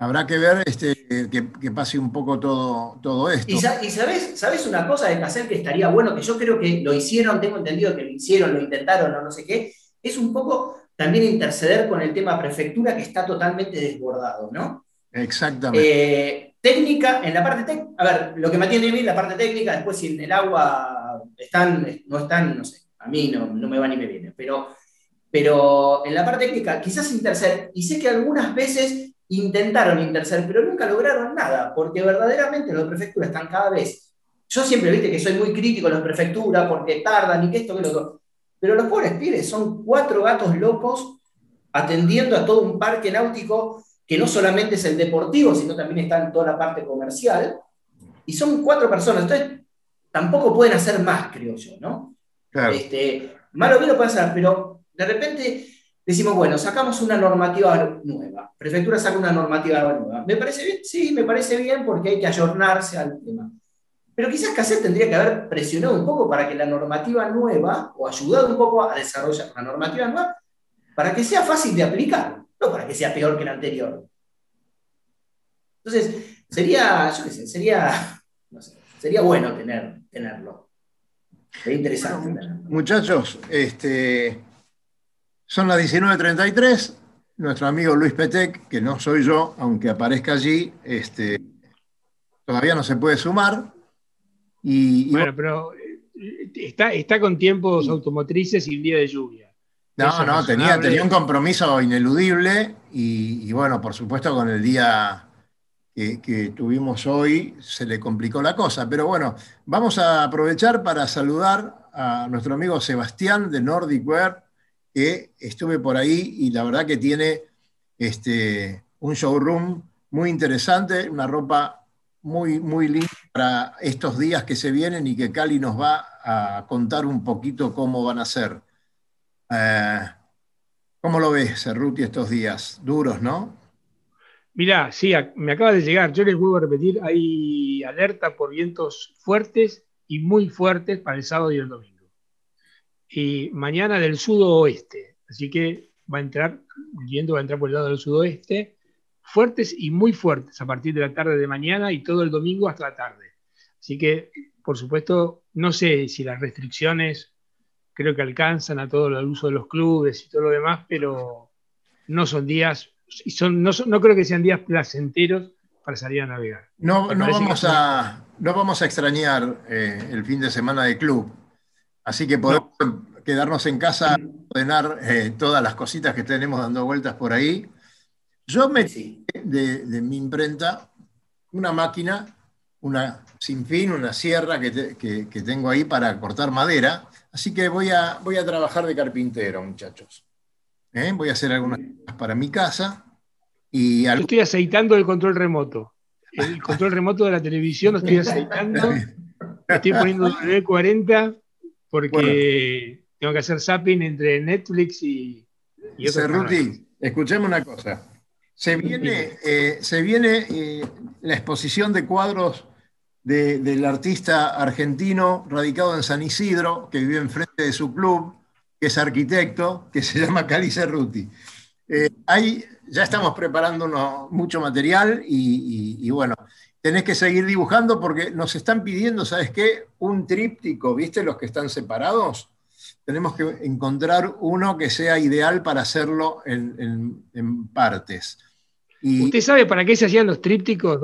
Habrá que ver este, que, pase un poco todo, todo esto. Y, sabes, sabes, una cosa de hacer que estaría bueno, que yo creo que lo hicieron, tengo entendido que lo hicieron, lo intentaron, no, no sé qué, es un poco también interceder con el tema prefectura que está totalmente desbordado, ¿no? Exactamente. Eh, técnica, en la parte técnica, a ver, lo que me atiende bien la parte técnica, después si en el agua están, no están, no sé, a mí no, no me va ni me viene, pero, pero en la parte técnica quizás interceder, y sé que algunas veces intentaron interceder, pero nunca lograron nada, porque verdaderamente los prefecturas están cada vez. Yo siempre viste que soy muy crítico de las prefecturas porque tardan y que esto, que lo otro. Pero los pobres pibes son cuatro gatos locos atendiendo a todo un parque náutico que no solamente es el deportivo, sino también está en toda la parte comercial. Y son cuatro personas. Entonces, tampoco pueden hacer más, creo yo, ¿no? Claro. Este, malo bien lo pueden hacer, pero de repente decimos, bueno, sacamos una normativa nueva. Prefectura saca una normativa nueva. ¿Me parece bien? Sí, me parece bien porque hay que ayornarse al tema. Pero quizás Cassette tendría que haber presionado un poco para que la normativa nueva, o ayudado un poco a desarrollar una normativa nueva, para que sea fácil de aplicar, no para que sea peor que la anterior. Entonces, sería, yo qué sé, sería, sería bueno tener, tenerlo. Sería interesante. muchachos, este, son las 19.33. Nuestro amigo Luis Petec, que no soy yo, aunque aparezca allí, este, todavía no se puede sumar. Y, bueno, pero eh, está, está con tiempos automotrices y día de lluvia. No, no, tenía, tenía un compromiso ineludible y, bueno, por supuesto con el día que, que, tuvimos hoy se le complicó la cosa. Pero bueno, vamos a aprovechar para saludar a nuestro amigo Sebastián de Nordic Wear, que estuve por ahí y la verdad que tiene este, un showroom muy interesante, una ropa muy, muy linda para estos días que se vienen y que Cali nos va a contar un poquito cómo van a ser. Eh, ¿Cómo lo ves, Cerruti, estos días? Duros, ¿no? Mirá, sí, me acaba de llegar, yo les vuelvo a repetir, hay alerta por vientos fuertes y muy fuertes para el sábado y el domingo y mañana del sudoeste. Así que va a entrar, el viento va a entrar por el lado del sudoeste, fuertes y muy fuertes a partir de la tarde de mañana y todo el domingo hasta la tarde. Así que, por supuesto, no sé si las restricciones creo que alcanzan a todo el uso de los clubes y todo lo demás, pero no son días, y son, no, no creo que sean días placenteros para salir a navegar. No, no vamos, a, no vamos a extrañar eh, el fin de semana de club. Así que podemos quedarnos en casa, ordenar eh, todas las cositas que tenemos dando vueltas por ahí. Yo me de, de mi imprenta una máquina, una sin fin, una sierra que, tengo ahí para cortar madera. Así que voy a, voy a trabajar de carpintero, muchachos. ¿Eh? Voy a hacer algunas cosas para mi casa. Y Yo estoy aceitando el control remoto. El control remoto de la televisión lo estoy aceitando. Estoy poniendo el 40 porque tengo que hacer zapping entre Netflix y, y Cerruti, escuchemos una cosa. Se viene, eh, se viene eh, la exposición de cuadros del artista argentino radicado en San Isidro, que vive enfrente de su club, que es arquitecto, que se llama Cali Cerruti. Eh, ya estamos preparando mucho material y, y, bueno, tenés que seguir dibujando porque nos están pidiendo, ¿sabes qué? Un tríptico, ¿viste los que están separados? Tenemos que encontrar uno que sea ideal para hacerlo en, partes. ¿Usted sabe para qué se hacían los trípticos,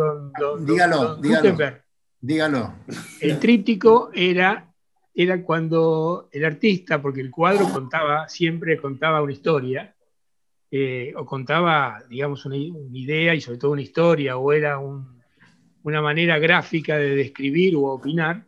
dígalo, dígalo, dígalo. El tríptico era, era cuando el artista, porque el cuadro contaba, siempre contaba una historia, eh, o contaba, digamos, una, idea y sobre todo una historia, o era un, una manera gráfica de describir o opinar,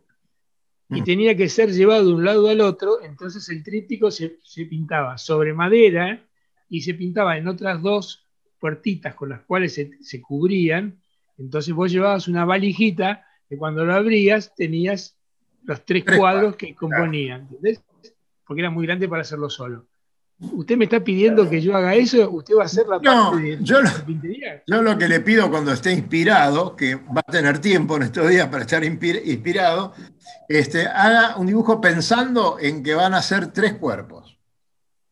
y mm. tenía que ser llevado de un lado al otro, entonces el tríptico se, pintaba sobre madera y se pintaba en otras dos puertitas con las cuales se, cubrían, entonces vos llevabas una valijita que cuando lo abrías tenías los tres, Tres cuadros que componían, ¿entendés? Porque era muy grande para hacerlo solo. ¿Usted me está pidiendo que yo haga eso? ¿Usted va a hacer la No, parte de, yo lo- de pintería? Yo lo que le pido cuando esté inspirado, que va a tener tiempo en estos días para estar inspir- inspirado, este, haga un dibujo pensando en que van a ser tres cuerpos.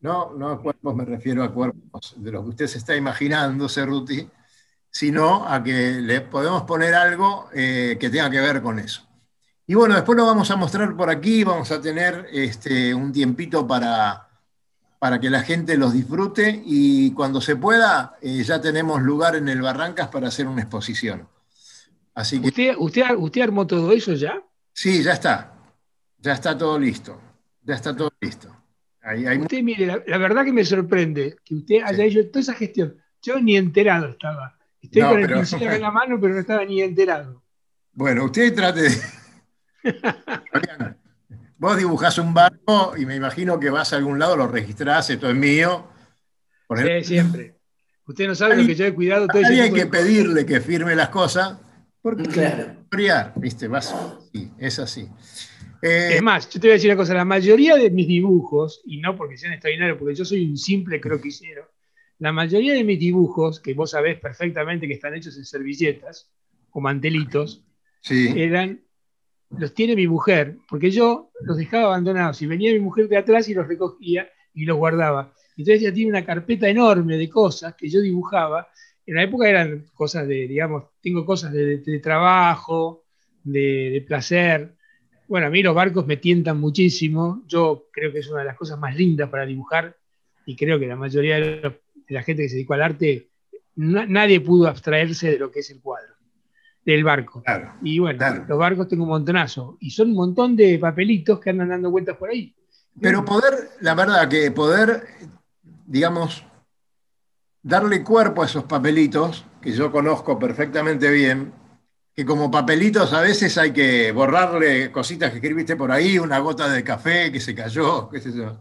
No, no a cuerpos me refiero a cuerpos de los que usted se está imaginando, Cerruti, sino a que le podemos poner algo eh, que tenga que ver con eso. Y bueno, después lo vamos a mostrar por aquí, vamos a tener este, un tiempito para, para que la gente los disfrute y cuando se pueda eh, ya tenemos lugar en el Barrancas para hacer una exposición. Así que ¿Usted, usted, ¿Usted armó todo eso ya? sí, ya está, ya está todo listo, ya está todo listo. Ahí hay mu- Usted, mire, la, la verdad que me sorprende que usted haya hecho toda esa gestión. Yo ni enterado estaba. Estoy No, con el pero- pincel acá en la mano, pero no estaba ni enterado. Bueno, usted trate de... Vos dibujás un barco y me imagino que vas a algún lado, lo registrás, esto es mío. Por ejemplo, Sí, siempre. Usted no sabe lo que yo he cuidado todo hay tipo que de pedirle que firme las cosas, porque Claro. friar, ¿viste? Vas, sí, es así. Eh, Es más, yo te voy a decir una cosa, la mayoría de mis dibujos, y no porque sean extraordinarios, porque yo soy un simple croquisero, la mayoría de mis dibujos, que vos sabés perfectamente que están hechos en servilletas o mantelitos, sí, eran, los tiene mi mujer, porque yo los dejaba abandonados, y venía mi mujer de atrás y los recogía y los guardaba. Entonces ella tiene una carpeta enorme de cosas que yo dibujaba. En la época eran cosas de, digamos, tengo cosas de, de trabajo, de, de placer. Bueno, a mí los barcos me tientan muchísimo. Yo creo que es una de las cosas más lindas para dibujar y creo que la mayoría de, los- de la gente que se dedicó al arte, na- nadie pudo abstraerse de lo que es el cuadro, del barco. claro. Y bueno, Claro. los barcos tengo un montonazo. Y son un montón de papelitos que andan dando vueltas por ahí. Pero poder, la verdad que poder, digamos, darle cuerpo a esos papelitos, que yo conozco perfectamente bien, que como papelitos a veces hay que borrarle cositas que escribiste por ahí, una gota de café que se cayó, qué sé yo.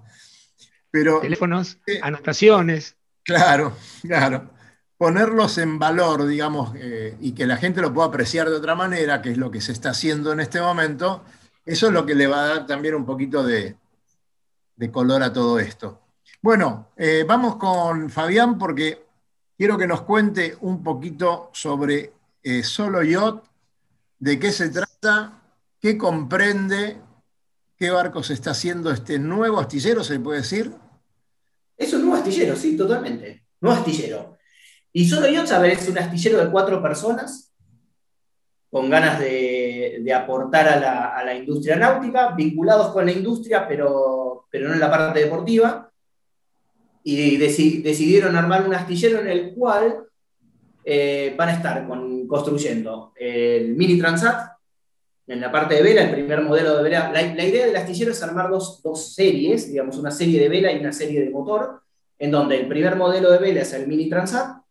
Pero Teléfonos, Sí. anotaciones. Claro, claro. Ponerlos en valor, digamos, eh, y que la gente lo pueda apreciar de otra manera, que es lo que se está haciendo en este momento, eso es lo que le va a dar también un poquito de, color a todo esto. Bueno, eh, vamos con Fabián porque quiero que nos cuente un poquito sobre eh, Solo Yacht, de qué se trata, qué comprende, qué barcos está haciendo este nuevo astillero, se puede decir. Es un nuevo astillero, sí, totalmente. Nuevo astillero. Y solo yo, saber, es un astillero de cuatro personas con ganas de, aportar a la, a industria náutica, vinculados con la industria, pero, pero no en la parte deportiva. Y deci- decidieron armar un astillero en el cual eh, van a estar con- construyendo el Mini Transat, en la parte de vela, el primer modelo de vela. La, idea del astillero es armar dos, dos series, digamos, una serie de vela y una serie de motor, en donde el primer modelo de vela es el Mini Transat,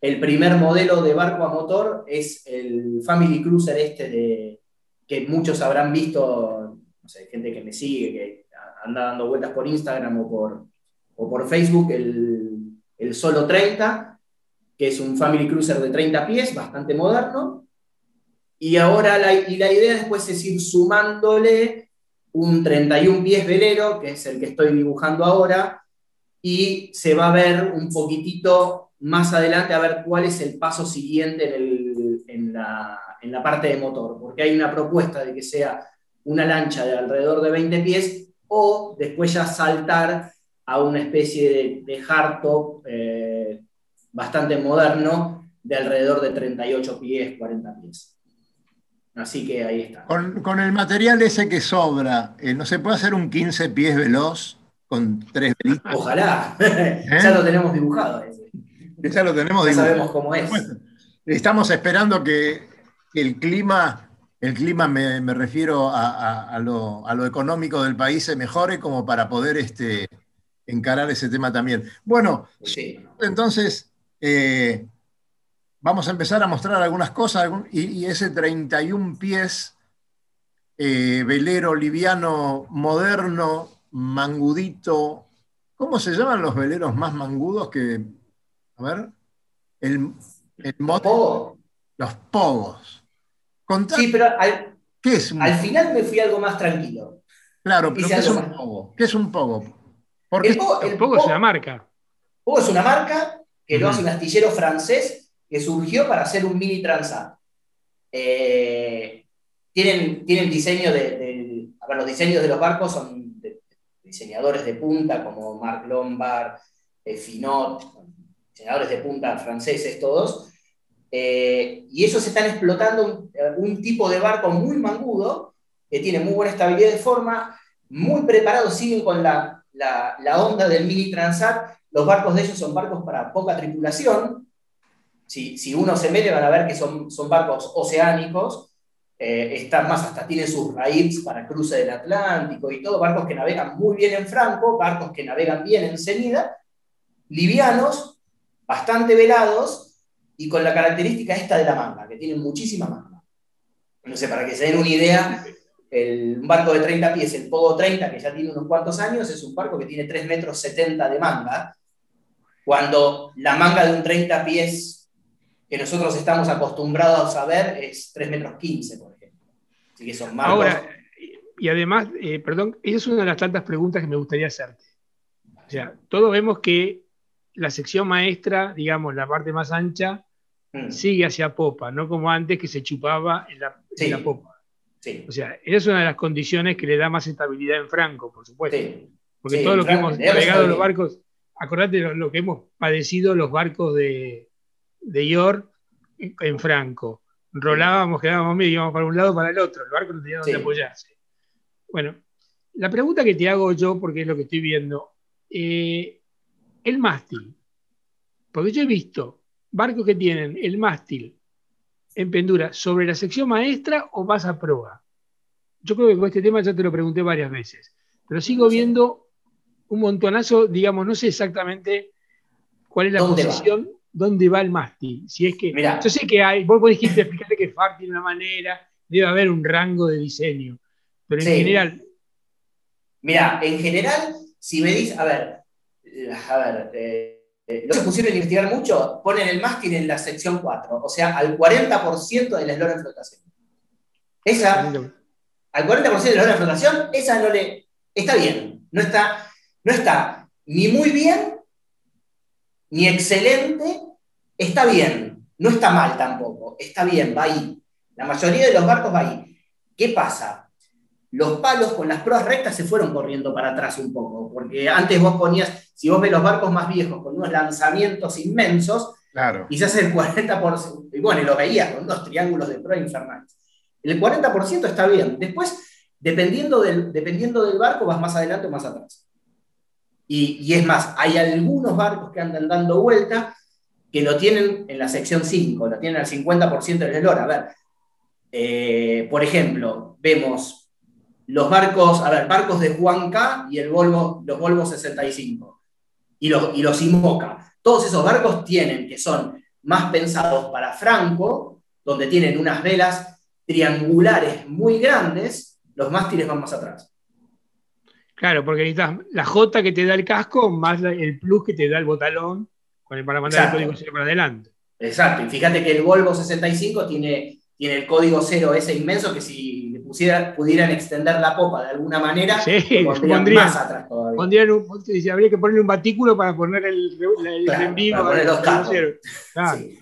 el primer modelo de barco a motor es el Family Cruiser este de, que muchos habrán visto, no sé, gente que me sigue, que anda dando vueltas por Instagram o por, o por Facebook, el, el Solo 30, que es un Family Cruiser de 30 pies, bastante moderno. Y ahora la, y la idea después es ir sumándole un 31 pies velero, que es el que estoy dibujando ahora, y se va a ver un poquitito más adelante a ver cuál es el paso siguiente en, el- en la, en la parte de motor, porque hay una propuesta de que sea una lancha de alrededor de 20 pies o después ya saltar a una especie de, hardtop eh, bastante moderno de alrededor de 38 pies, 40 pies. Así que ahí está. Con, con el material ese que sobra, eh, ¿no se puede hacer un 15 pies veloz con tres velitas? Ojalá, ya lo tenemos dibujado. ese. Ya lo tenemos Ya dibujado. sabemos cómo es. Estamos esperando que, que el clima, el clima me, me refiero a, a- a lo, a lo económico del país, se mejore como para poder este, encarar ese tema también. Bueno, Sí. entonces eh, vamos a empezar a mostrar algunas cosas y, y ese 31 pies eh, velero liviano, moderno, mangudito. ¿Cómo se llaman los veleros más mangudos que... A ver. El, el Oh, los pogos. Contá- Sí, pero al- ¿Qué es un Al final me fui algo más tranquilo. Claro, pero ¿qué es un pogo? ¿Qué es un pogo? ¿Por El pogo- el es una marca. Pogo es una marca que lo Ujú. hace un astillero francés que surgió para hacer un mini transat. Eh, tienen, tienen diseño de, los diseños de los barcos son diseñadores de punta como Marc Lombard, eh, Finot, diseñadores de punta franceses todos. Eh, y ellos están explotando un, tipo de barco muy mangudo, que tiene muy buena estabilidad de forma, muy preparados, siguen con la, la onda del mini transat. Los barcos de ellos son barcos para poca tripulación. Si, si uno se mete, van a ver que son, son barcos oceánicos. Eh, están más, hasta tienen sus raíces para cruce del Atlántico y todo. Barcos que navegan muy bien en Franco, barcos que navegan bien en Cenida, livianos, bastante velados y con la característica esta de la manga, que tienen muchísima manga. No sé, para que se den una idea, el, un barco de 30 pies, el Pogo 30, que ya tiene unos cuantos años, es un barco que tiene 3 metros 70 de manga, cuando la manga de un 30 pies que nosotros estamos acostumbrados a ver es 3 metros 15, por ejemplo. Así que son marcos... Ahora, y además, eh, perdón, esa es una de las tantas preguntas que me gustaría hacerte. O sea, todos vemos que la sección maestra, digamos, la parte más ancha, Mm, sigue hacia popa, no como antes que se chupaba en la, en Sí. la popa. sí, O sea, esa es una de las condiciones que le da más estabilidad en Franco, por supuesto. sí. Porque todo lo que Franco, hemos más navegado los barcos, acordate lo, lo que hemos padecido los barcos de, de York en, Franco. Rolábamos, quedábamos medio, íbamos para un lado para el otro, el barco no tenía donde Sí. apoyarse. Bueno, la pregunta que te hago yo, porque es lo que estoy viendo, eh, el mástil. Porque yo he visto barcos que tienen el mástil en pendura sobre la sección maestra o vas a proa. Yo creo que con este tema ya te lo pregunté varias veces, pero sigo viendo un montonazo, digamos, no sé exactamente cuál es la ¿Dónde va? Dónde va el mástil. Si es que, Mirá. yo sé que hay, vos dijiste, explicaste que FAR tiene una manera, debe haber un rango de diseño, pero en Sí. general, Mira, en general, si me dices, a ver, eh, a ver, eh, eh, no se pusieron a investigar mucho, ponen el mástil en la sección 4, o sea, al 40% del eslora en flotación. Esa, al 40% del eslora en flotación, esa no le, está bien, no está, no está ni muy bien, ni excelente, está bien, no está mal tampoco, está bien, va ahí. La mayoría de los barcos va ahí. ¿Qué pasa? los palos con las proas rectas se fueron corriendo para atrás un poco, porque antes vos ponías, si vos ves los barcos más viejos con unos lanzamientos inmensos, Claro. quizás el 40%, y bueno, y lo veías con dos triángulos de proa infernales. El 40% está bien. Después, dependiendo del, dependiendo del barco, vas más adelante o más atrás. Y, es más, hay algunos barcos que andan dando vuelta que lo tienen en la sección 5, lo tienen al 50% del eslora. A ver, eh, por ejemplo, vemos los barcos, a ver, barcos de Juan K y el Volvo, los Volvo 65 y los, y los Imoca. Todos esos barcos tienen, que son más pensados para Franco, donde tienen unas velas triangulares muy grandes, los mástiles van más atrás. Claro, porque necesitas la J que te da el casco más el plus que te da el botalón con el, para mandar Exacto. el código cero para adelante. Exacto, y fíjate que el Volvo 65 tiene, tiene el código cero ese inmenso que si pusiera, pudieran extender la popa de alguna manera, Sí, lo pondrían pondrían- más atrás todavía. Pondrían un- habría que ponerle un batículo para poner el, el Claro, envío para poner los. Claro. Sí.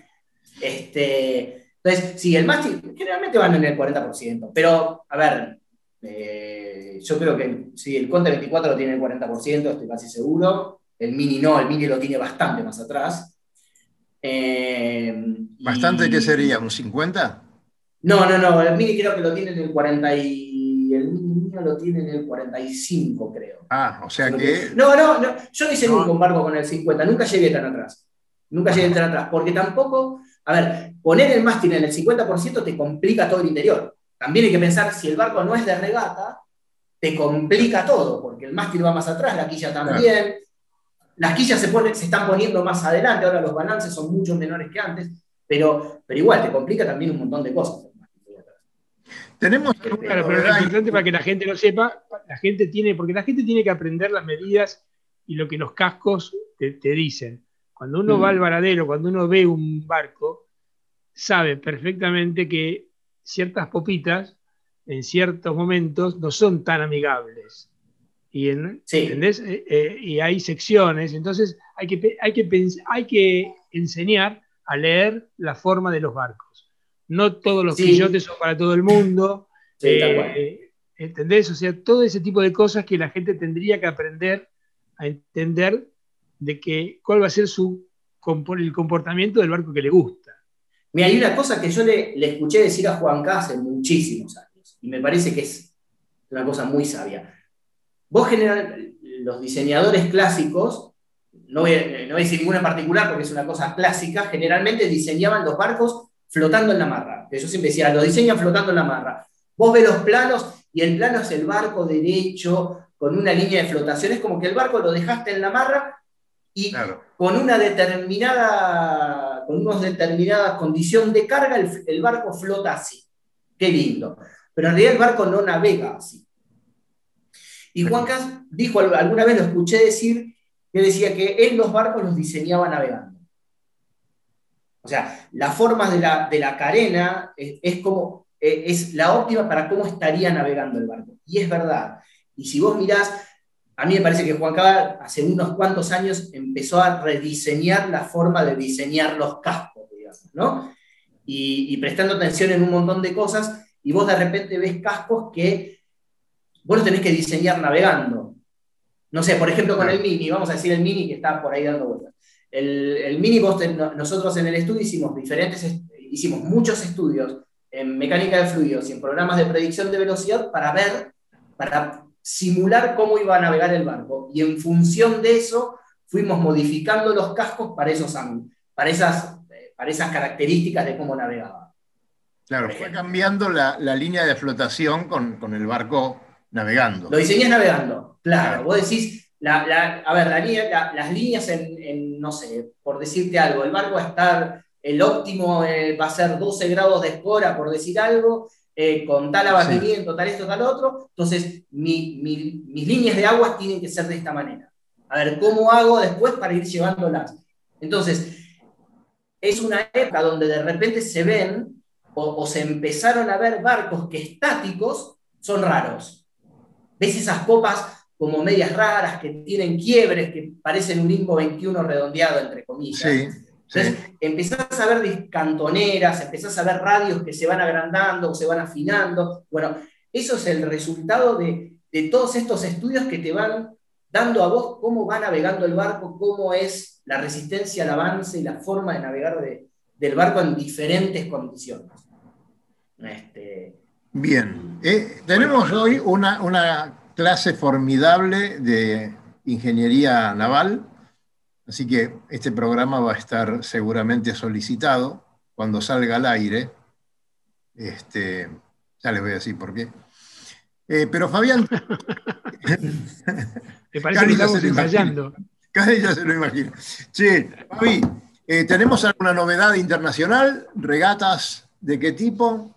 Este, entonces, sí, el mástil generalmente van en el 40%, pero a ver, eh, yo creo que sí, el Conte 24 lo tiene el 40%, estoy casi seguro. El Mini no, el Mini lo tiene bastante más atrás. Eh, y- ¿Bastante qué sería? ¿Un 50? No, no, no, el Mini creo que lo tiene en el 40 y el Mini lo tiene en el 45, creo. Ah, o sea que. No, no, no, yo no hice No. un barco con el 50, nunca llegué tan atrás. Nunca llegué tan atrás, porque tampoco, a ver, poner el mástil en el 50% te complica todo el interior. También hay que pensar, si el barco no es de regata, te complica todo, porque el mástil va más atrás, la quilla también. Las quillas se, ponen- se están poniendo más adelante, ahora los balances son mucho menores que antes, pero, pero igual te complica también un montón de cosas. Tenemos Claro, Claro, pero lo novedad? importante para que la gente lo sepa, la gente tiene, porque la gente tiene que aprender las medidas y lo que los cascos te, te dicen. Cuando uno Mm. va al varadero, cuando uno ve un barco, sabe perfectamente que ciertas popitas en ciertos momentos no son tan amigables. Y, ¿entendés? Eh, eh, y hay secciones, entonces hay que, hay, que hay que enseñar a leer la forma de los barcos. No todos los sí. son para todo el mundo. Eh, ¿Entendés? O sea, todo ese tipo de cosas que la gente tendría que aprender a entender de que, cuál va a ser su, el comportamiento del barco que le gusta. Mira, hay una cosa que yo le, le escuché decir a Juan K hace muchísimos años, y me parece que es una cosa muy sabia. Vos general, los diseñadores clásicos, no voy, no voy a decir ninguna en particular porque es una cosa clásica, generalmente diseñaban los barcos flotando en la marra. Que yo siempre decía, lo diseñan flotando en la marra. Vos ves los planos y el plano es el barco derecho, con una línea de flotación. Es como que el barco lo dejaste en la marra y con una determinada, con una determinada condición de carga, el, barco flota así. Qué lindo. Pero en realidad el barco no navega así. Y Juan Cas dijo, alguna vez lo escuché decir, que decía que él los barcos los diseñaba navegando. O sea, la forma de la, de la carena es como eh, es la óptima para cómo estaría navegando el barco. Y es verdad. Y si vos mirás, a mí me parece que Juan Cabal hace unos cuantos años empezó a rediseñar la forma de diseñar los cascos, digamos, ¿no? Y, prestando atención en un montón de cosas, y vos de repente ves cascos que vos los tenés que diseñar navegando. No sé, por ejemplo, con el Mini, vamos a decir el Mini que está por ahí dando vueltas. El, el Mini, nosotros en el estudio hicimos diferentes, hicimos muchos estudios en mecánica de fluidos y en programas de predicción de velocidad para ver, para simular cómo iba a navegar el barco. Y en función de eso fuimos modificando los cascos para, esos, para, esas, para esas características de cómo navegaba. Claro, fue cambiando la, línea de flotación con, el barco navegando. Lo diseñas navegando, claro. Vos decís, a ver, las líneas en, no sé, por decirte algo, el barco va a estar el óptimo eh, va a ser 12 grados de escora, por decir algo, eh, con tal abatimiento, tal esto, tal otro. Entonces, mis líneas de agua tienen que ser de esta manera. A ver, ¿cómo hago después para ir llevándolas? Entonces, es una época donde de repente se ven o, se empezaron a ver barcos que estáticos son raros. ¿Ves esas copas como medias raras que tienen quiebres, que parecen un limbo 21 redondeado, entre comillas? Sí. Entonces, empezás a ver cantoneras, empezás a ver radios que se van agrandando o se van afinando. Bueno, eso es el resultado de, todos estos estudios que te van dando a vos cómo va navegando el barco, cómo es la resistencia al avance y la forma de navegar del barco en diferentes condiciones. Este, Bien, eh, tenemos hoy una, una clase formidable de ingeniería naval Así que este programa va a estar seguramente solicitado cuando salga al aire. Este, ya les voy a decir por qué. Eh, pero Fabián. Me parece que estamos ensayando. Cada ya se lo imagina. Sí, Fabi, eh, ¿tenemos alguna novedad internacional? ¿Regatas de qué tipo?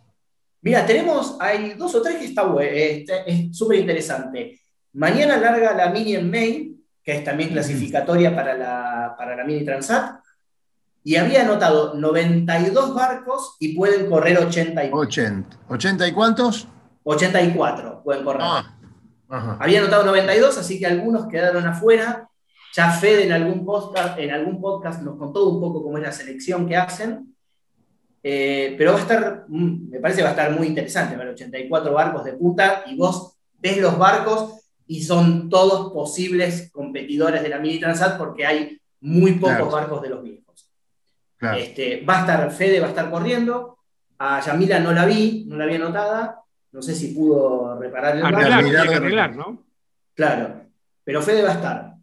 Mira, tenemos, hay dos o tres que está este, es súper interesante. Mañana larga la mini en mail, que es también clasificatoria para la, para la Mini Transat, y había anotado 92 barcos y pueden correr 80 y... 80. ¿80 y cuántos? 84 pueden correr. Ah, había anotado 92, así que algunos quedaron afuera. Ya Fede en algún podcast, en algún podcast nos contó un poco cómo es la selección que hacen. Eh, pero va a estar, mm, me parece que va a estar muy interesante ver 84 barcos de puta y vos ves los barcos y son todos posibles competidores de la Mini Transat porque hay muy pocos barcos de los viejos. Este, va a estar, Fede va a estar corriendo, a Yamila no la vi, no la había anotada, no sé si pudo reparar el arreglar, ¿no? Claro, pero Fede va a estar.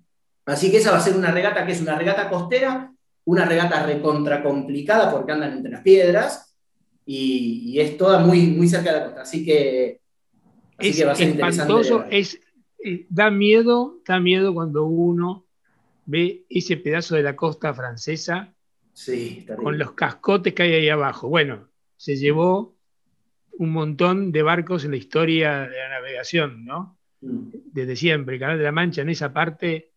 Así que esa va a ser una regata que es una regata costera, una regata recontra complicada porque andan entre las piedras y, es toda muy, muy cerca de la costa. Así que, así que va a ser interesante. Es eh, da miedo, da miedo cuando uno ve ese pedazo de la costa francesa con los cascotes que hay ahí abajo. Bueno, se llevó un montón de barcos en la historia de la navegación, ¿no? Mm. Desde siempre, el Canal de la Mancha, en esa parte,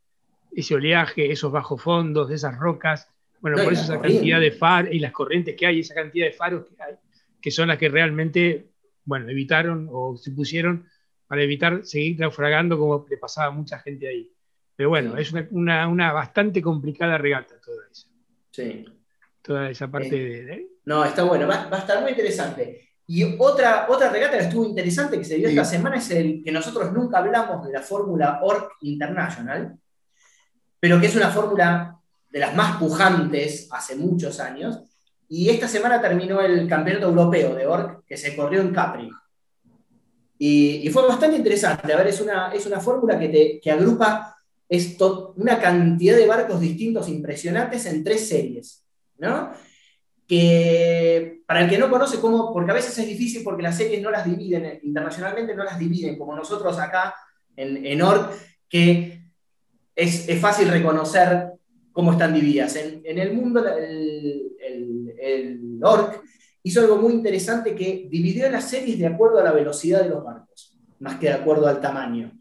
ese oleaje, esos bajos fondos, esas rocas, bueno, por eso esa cantidad de faros y las corrientes que hay, esa cantidad de faros que hay, que son las que realmente bueno, evitaron o se pusieron para evitar seguir naufragando como le pasaba a mucha gente ahí. Pero bueno, es una, bastante complicada regata toda esa. Sí. Toda esa parte eh, de, No, está bueno, va, a estar muy interesante. Y otra, otra regata que estuvo interesante que se dio esta semana es el que nosotros nunca hablamos de la fórmula ORC International, pero que es una fórmula de las más pujantes hace muchos años. Y esta semana terminó el campeonato europeo de ORC que se corrió en Capri. Y, fue bastante interesante. A ver, es una, es una fórmula que, te, que agrupa esto, una cantidad de barcos distintos impresionantes en tres series. ¿no? Que para el que no conoce cómo, porque a veces es difícil porque las series no las dividen, internacionalmente no las dividen, como nosotros acá en, en ORC, que es, es, fácil reconocer cómo están divididas. En, en el mundo, el, el, el ORC hizo algo muy interesante que dividió las series de acuerdo a la velocidad de los barcos, más que de acuerdo al tamaño.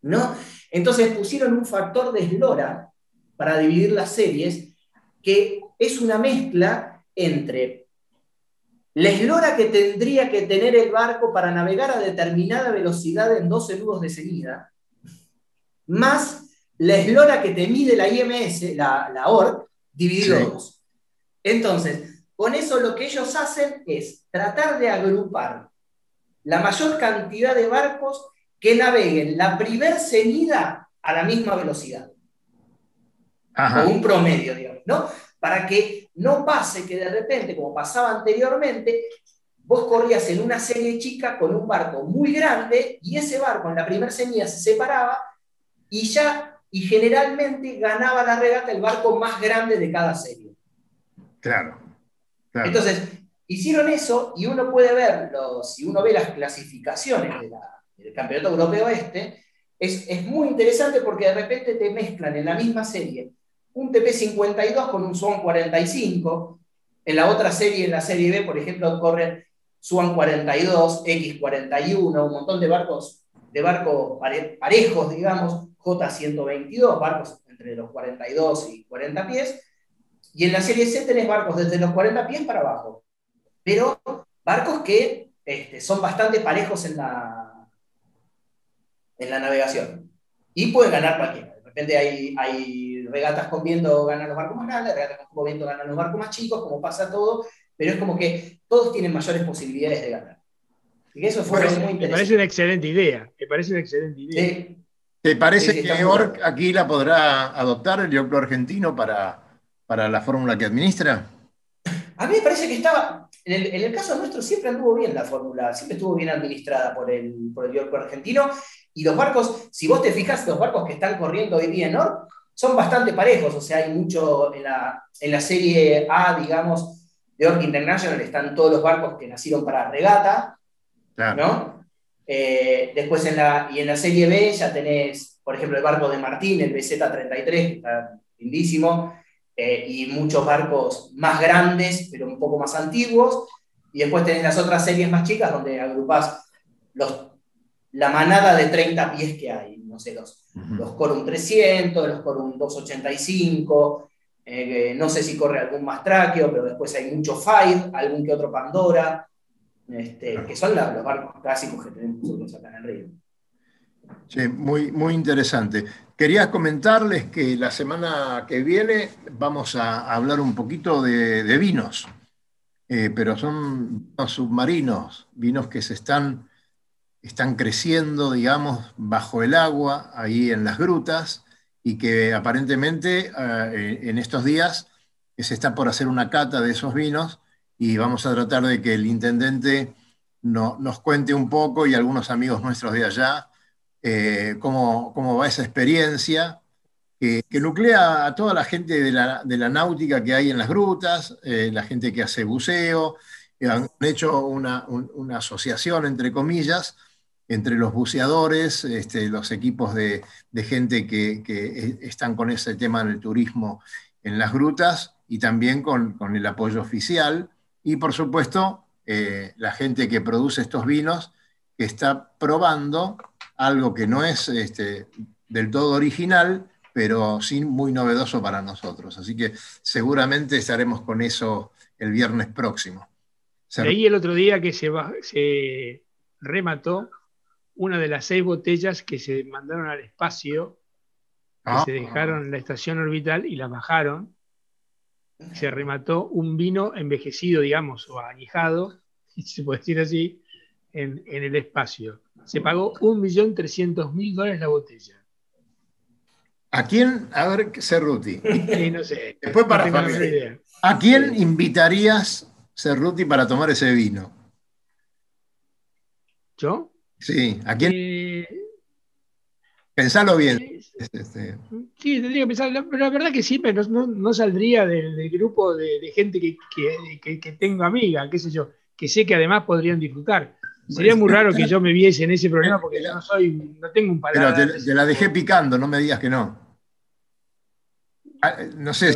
¿No? Entonces pusieron un factor de eslora para dividir las series, que es una mezcla entre la eslora que tendría que tener el barco para navegar a determinada velocidad en 12 nudos de seguida, más la eslora que te mide la IMS, la, la ORC, dividido dos. Entonces, con eso lo que ellos hacen es tratar de agrupar la mayor cantidad de barcos que naveguen la primer ceñida a la misma velocidad. O un promedio, digamos, ¿no? Para que no pase que de repente, como pasaba anteriormente, vos corrías en una serie chica con un barco muy grande y ese barco en la primera ceñida se separaba y ya, y generalmente ganaba la regata el barco más grande de cada serie. Claro. Entonces, hicieron eso y uno puede verlo, si uno ve las clasificaciones del Campeonato Europeo Este, es, es, muy interesante porque de repente te mezclan en la misma serie un TP52 con un Swan 45, en la otra serie, en la serie B, por ejemplo, corren Swan 42, X41, un montón de barcos, de barcos parejos, digamos, J122, barcos entre los 42 y 40 pies, y en la serie C tenés barcos desde los 40 pies para abajo, pero barcos que este, son bastante parejos en la, en la navegación. Y pueden ganar cualquiera. De repente hay, hay regatas con viento, ganan los barcos más grandes, regatas con viento, ganan los barcos más chicos, como pasa todo, pero es como que todos tienen mayores posibilidades de ganar. Y eso fue muy interesante. Me parece una excelente idea. Me parece una excelente idea. ¿Te parece que ORC aquí la podrá adoptar el dioclo argentino para para la fórmula que administra? A mí me parece que estaba, en el, caso nuestro siempre anduvo bien la fórmula, siempre estuvo bien administrada por el, por el argentino, y los barcos, si vos te fijas, los barcos que están corriendo hoy día en NOR son bastante parejos, o sea, hay mucho en la, en la serie A, digamos, de Orc International, están todos los barcos que nacieron para regata, ¿no? Eh, después en la, y en la serie B ya tenés, por ejemplo, el barco de Martín, el BZ-33, que está lindísimo, eh, y muchos barcos más grandes, pero un poco más antiguos. Y después tenés las otras series más chicas donde agrupás los, la manada de 30 pies que hay. No sé, los, los Corum 300, los Corum 285. Eh, no sé si corre algún más tráqueo, pero después hay mucho Fire, algún que otro Pandora, este, que son los barcos clásicos que tenemos nosotros acá en el río. Sí, muy, muy interesante. Quería comentarles que la semana que viene vamos a hablar un poquito de, vinos, eh, pero son vinos submarinos, vinos que se están, están creciendo, digamos, bajo el agua, ahí en las grutas, y que aparentemente eh, en estos días se está por hacer una cata de esos vinos y vamos a tratar de que el intendente nos cuente un poco y algunos amigos nuestros de allá eh, cómo, va esa experiencia, que nuclea a toda la gente de la, náutica que hay en las grutas, eh, la gente que hace buceo, han hecho una, asociación, entre comillas, entre los buceadores, este, los equipos de, gente que, e, están con ese tema del turismo en las grutas y también con, el apoyo oficial. Y por supuesto eh, la gente que produce estos vinos que está probando algo que no es este, del todo original, pero sí muy novedoso para nosotros. Así que seguramente estaremos con eso el viernes próximo. Leí el otro día que se, se remató una de las seis botellas que se mandaron al espacio, que Ah. se dejaron en la estación orbital y las bajaron. Se remató un vino envejecido, digamos, o añejado, si se puede decir así, en, en el espacio. Se pagó 1.300.000 dólares la botella. ¿A quién? A ver, Cerruti. Sí, no sé. Después para no tengo idea. ¿A quién invitarías, Cerruti, para tomar ese vino? ¿Yo? Sí, ¿a quién? Eh, Pensalo bien. eh, Este, Sí, tendría que pensar, la- pero la verdad que siempre no, no- no saldría del, del grupo de, de gente que, que- que- que tengo amiga, qué sé yo, que sé que además podrían disfrutar. Sería muy raro que yo me viese en ese programa porque yo no soy, no tengo un Pero paladar. te, te la dejé picando, no me digas que no. Ah, No sé,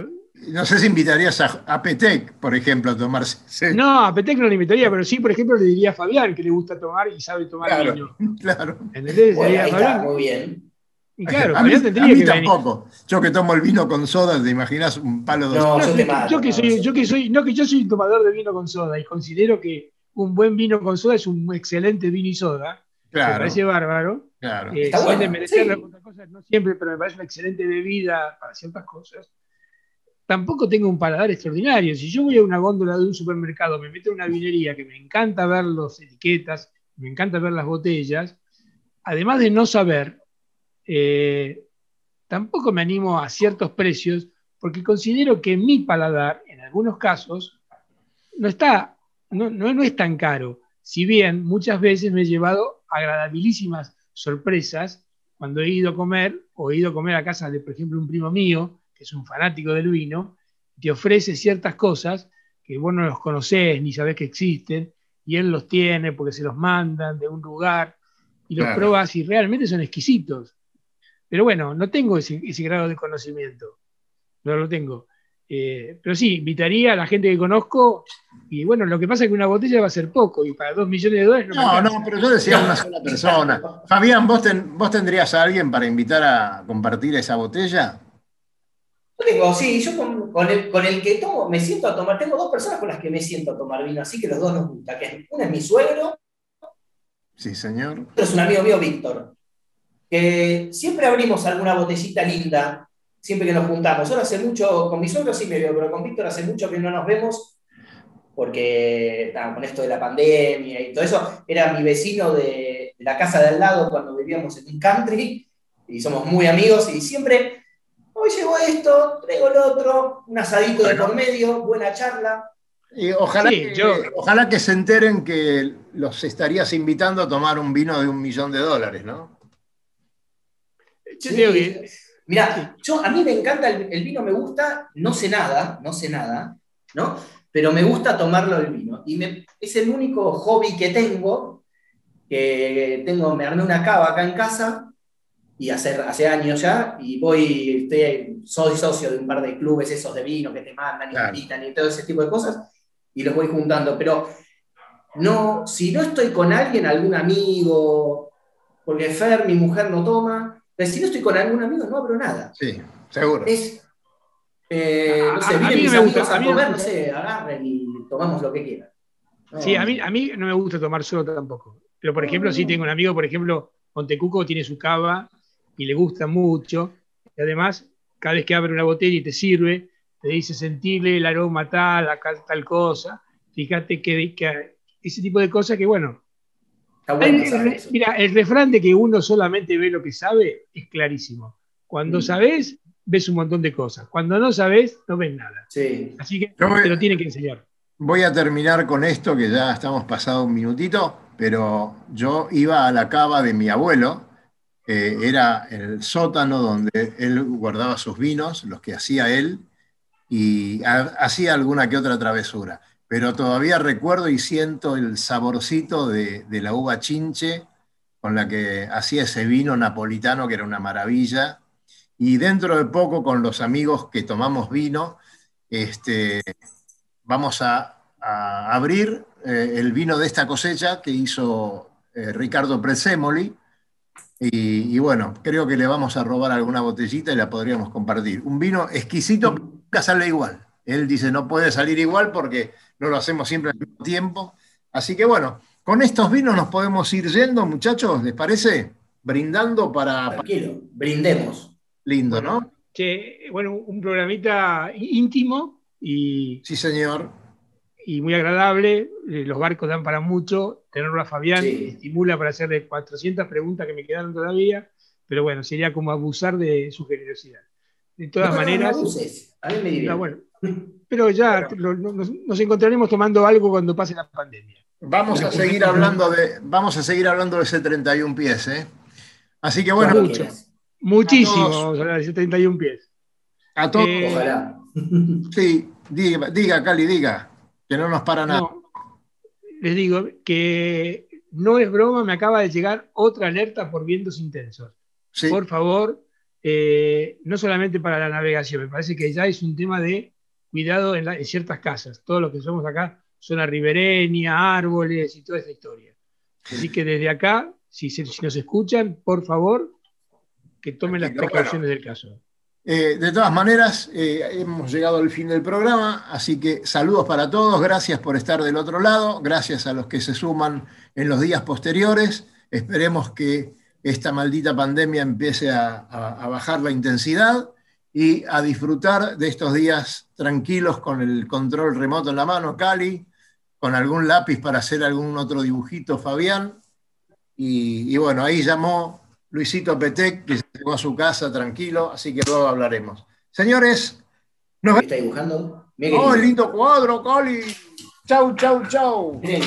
no sé si invitarías a, a Petec, por ejemplo, a tomarse. No, a Petec no le invitaría, pero sí, por ejemplo, le diría a Fabián que le gusta tomar y sabe tomar Claro, vino. claro. ¿Entendés? Bueno, Sería ahí está, muy bien. Y claro, a mí, Fabián a tendría mí que venir. tampoco. Yo que tomo el vino con soda, ¿te imaginas un palo de No, No, yo que soy, yo- yo que soy, no que yo soy un tomador de vino con soda y considero que un buen vino con soda es un excelente vino y soda. Me Claro, parece bárbaro. claro. Eh, Está bueno, desmerecer sí. otras cosas, no siempre, pero me parece una excelente bebida para ciertas cosas. Tampoco tengo un paladar extraordinario. Si yo voy a una góndola de un supermercado, me meto en una vinería que me encanta ver las etiquetas, me encanta ver las botellas, además de no saber, eh, tampoco me animo a ciertos precios porque considero que mi paladar, en algunos casos, no está, no, no, no es tan caro. Si bien muchas veces me he llevado agradabilísimas sorpresas cuando he ido a comer o he ido a comer a casa de, por ejemplo, un primo mío, que es un fanático del vino, te ofrece ciertas cosas que vos no los conocés ni sabés que existen, y él los tiene porque se los mandan de un lugar y los Claro. probas y realmente son exquisitos. Pero bueno, no tengo ese, ese grado de conocimiento, no lo tengo. Eh, pero sí, invitaría a la gente que conozco y bueno, lo que pasa es que una botella va a ser poco y para dos millones de dólares no, me No, no, pero yo decía una sola persona. Fabián, ¿vos, ten- ¿vos tendrías a alguien para invitar a compartir esa botella? Yo tengo, sí, yo con, con el, con el que tomo, me siento a tomar, tengo dos personas con las que me siento a tomar vino, así que los dos nos gusta, que es- uno es mi suegro, Sí, señor. otro es un amigo mío, Víctor, que siempre abrimos alguna botellita linda, siempre que nos juntamos. Ahora hace mucho, con mi suegro sí me veo, pero con Víctor hace mucho que no nos vemos, porque nada, con esto de la pandemia y todo eso, era mi vecino de, de la casa de al lado cuando vivíamos en un country, y somos muy amigos, y siempre, hoy llegó esto, traigo el otro, un asadito de por medio, buena charla. Y ojalá, Sí, que, yo- ojalá que se enteren que los estarías invitando a tomar un vino de un millón de dólares, ¿no? Yo digo que- Mira, yo a mí me encanta el, el vino, me gusta, no sé nada, no sé nada, ¿no? Pero me gusta tomarlo el vino. Y me- es el único hobby que tengo, que tengo, me armé una cava acá en casa, y hace, hace años ya, y voy, estoy- soy socio de un par de clubes esos de vino que te mandan y Claro. te invitan y todo ese tipo de cosas, y los voy juntando. Pero no, si no estoy con alguien, algún amigo, porque Fer, mi mujer, no toma, pero si no estoy con algún amigo, no abro nada. Sí, seguro. Es, eh, no sé, A- mí mis me gusta, a a mí- comer, no sé, agarren y tomamos lo que quieran. No, Sí, a mí, a mí no me gusta tomar solo tampoco. Pero, por ejemplo, sí tengo un amigo, por ejemplo, Montecuco tiene su cava y le gusta mucho. Y además, cada vez que abre una botella y te sirve, te dice sentirle el aroma tal, acá tal cosa. Fíjate que, que ese tipo de cosas que, bueno. Está bueno el- saber el- eso. mira, el refrán de que uno solamente ve lo que sabe es clarísimo. Cuando Mm. sabes, ves un montón de cosas. Cuando no sabes, no ves nada. Sí. Así que Yo voy- te lo tienen que enseñar. Voy a terminar con esto, que ya estamos pasado un minutito, pero yo iba a la cava de mi abuelo, eh, era el sótano donde él guardaba sus vinos, los que hacía él, y ha- hacía alguna que otra travesura. Pero todavía recuerdo y siento el saborcito de, la uva chinche con la que hacía ese vino napolitano, que era una maravilla. Y dentro de poco, con los amigos que tomamos vino, este, vamos a, abrir eh, el vino de esta cosecha que hizo eh, Ricardo Prezzemoli. Y, y bueno, creo que le vamos a robar alguna botellita y la podríamos compartir. Un vino exquisito, nunca sale igual. Él dice no puede salir igual porque no lo hacemos siempre al mismo tiempo. Así que bueno, con estos vinos nos podemos ir yendo, muchachos, ¿les parece? Brindando para... Tranquilo, brindemos. Lindo, ¿no? Que, bueno, un programita íntimo y... Sí, señor. Y muy agradable. Eh, los barcos dan para mucho. Tenerlo a Fabián Sí. estimula para hacerle 400 preguntas que me quedaron todavía. Pero bueno, sería como abusar de su generosidad. De todas No, no, no maneras, abuses. A mí me divierte. bueno, pero ya lo- nos, nos encontraremos tomando algo cuando pase la pandemia. Vamos a seguir hablando de, vamos a seguir hablando de ese 31 pies, ¿eh? Así que bueno, mucho. Muchísimo, A todos. vamos a hablar de 71 pies. a todos, Eh, Ojalá. sí, diga, diga, Cali, diga, que no nos para nada. No, les digo que no es broma, me acaba de llegar otra alerta por vientos intensos. Sí, Por favor, eh, no solamente para la navegación, me parece que ya es un tema de cuidado en, la- en ciertas casas. Todos los que somos acá, zona ribereña, árboles y toda esta historia. Así que desde acá, si, se- si nos escuchan, por favor, que tomen las precauciones del caso. Eh, de todas maneras, eh, hemos llegado al fin del programa, así que saludos para todos, gracias por estar del otro lado, gracias a los que se suman en los días posteriores. Esperemos que esta maldita pandemia empiece a, a- a bajar la intensidad y a disfrutar de estos días tranquilos con el control remoto en la mano, Cali, con algún lápiz para hacer algún otro dibujito, Fabián. Y, y bueno, ahí llamó Luisito Petec, que se llegó a su casa tranquilo, así que luego hablaremos. Señores, nos ¿Qué está dibujando? Qué ¡Oh, el lindo cuadro, Cali! ¡Chau, chau, chau! Miren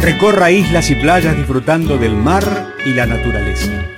Recorra islas y playas disfrutando del mar y la naturaleza.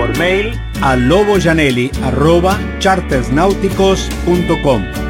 Por mail a loboyanelli.chartersnáuticos.com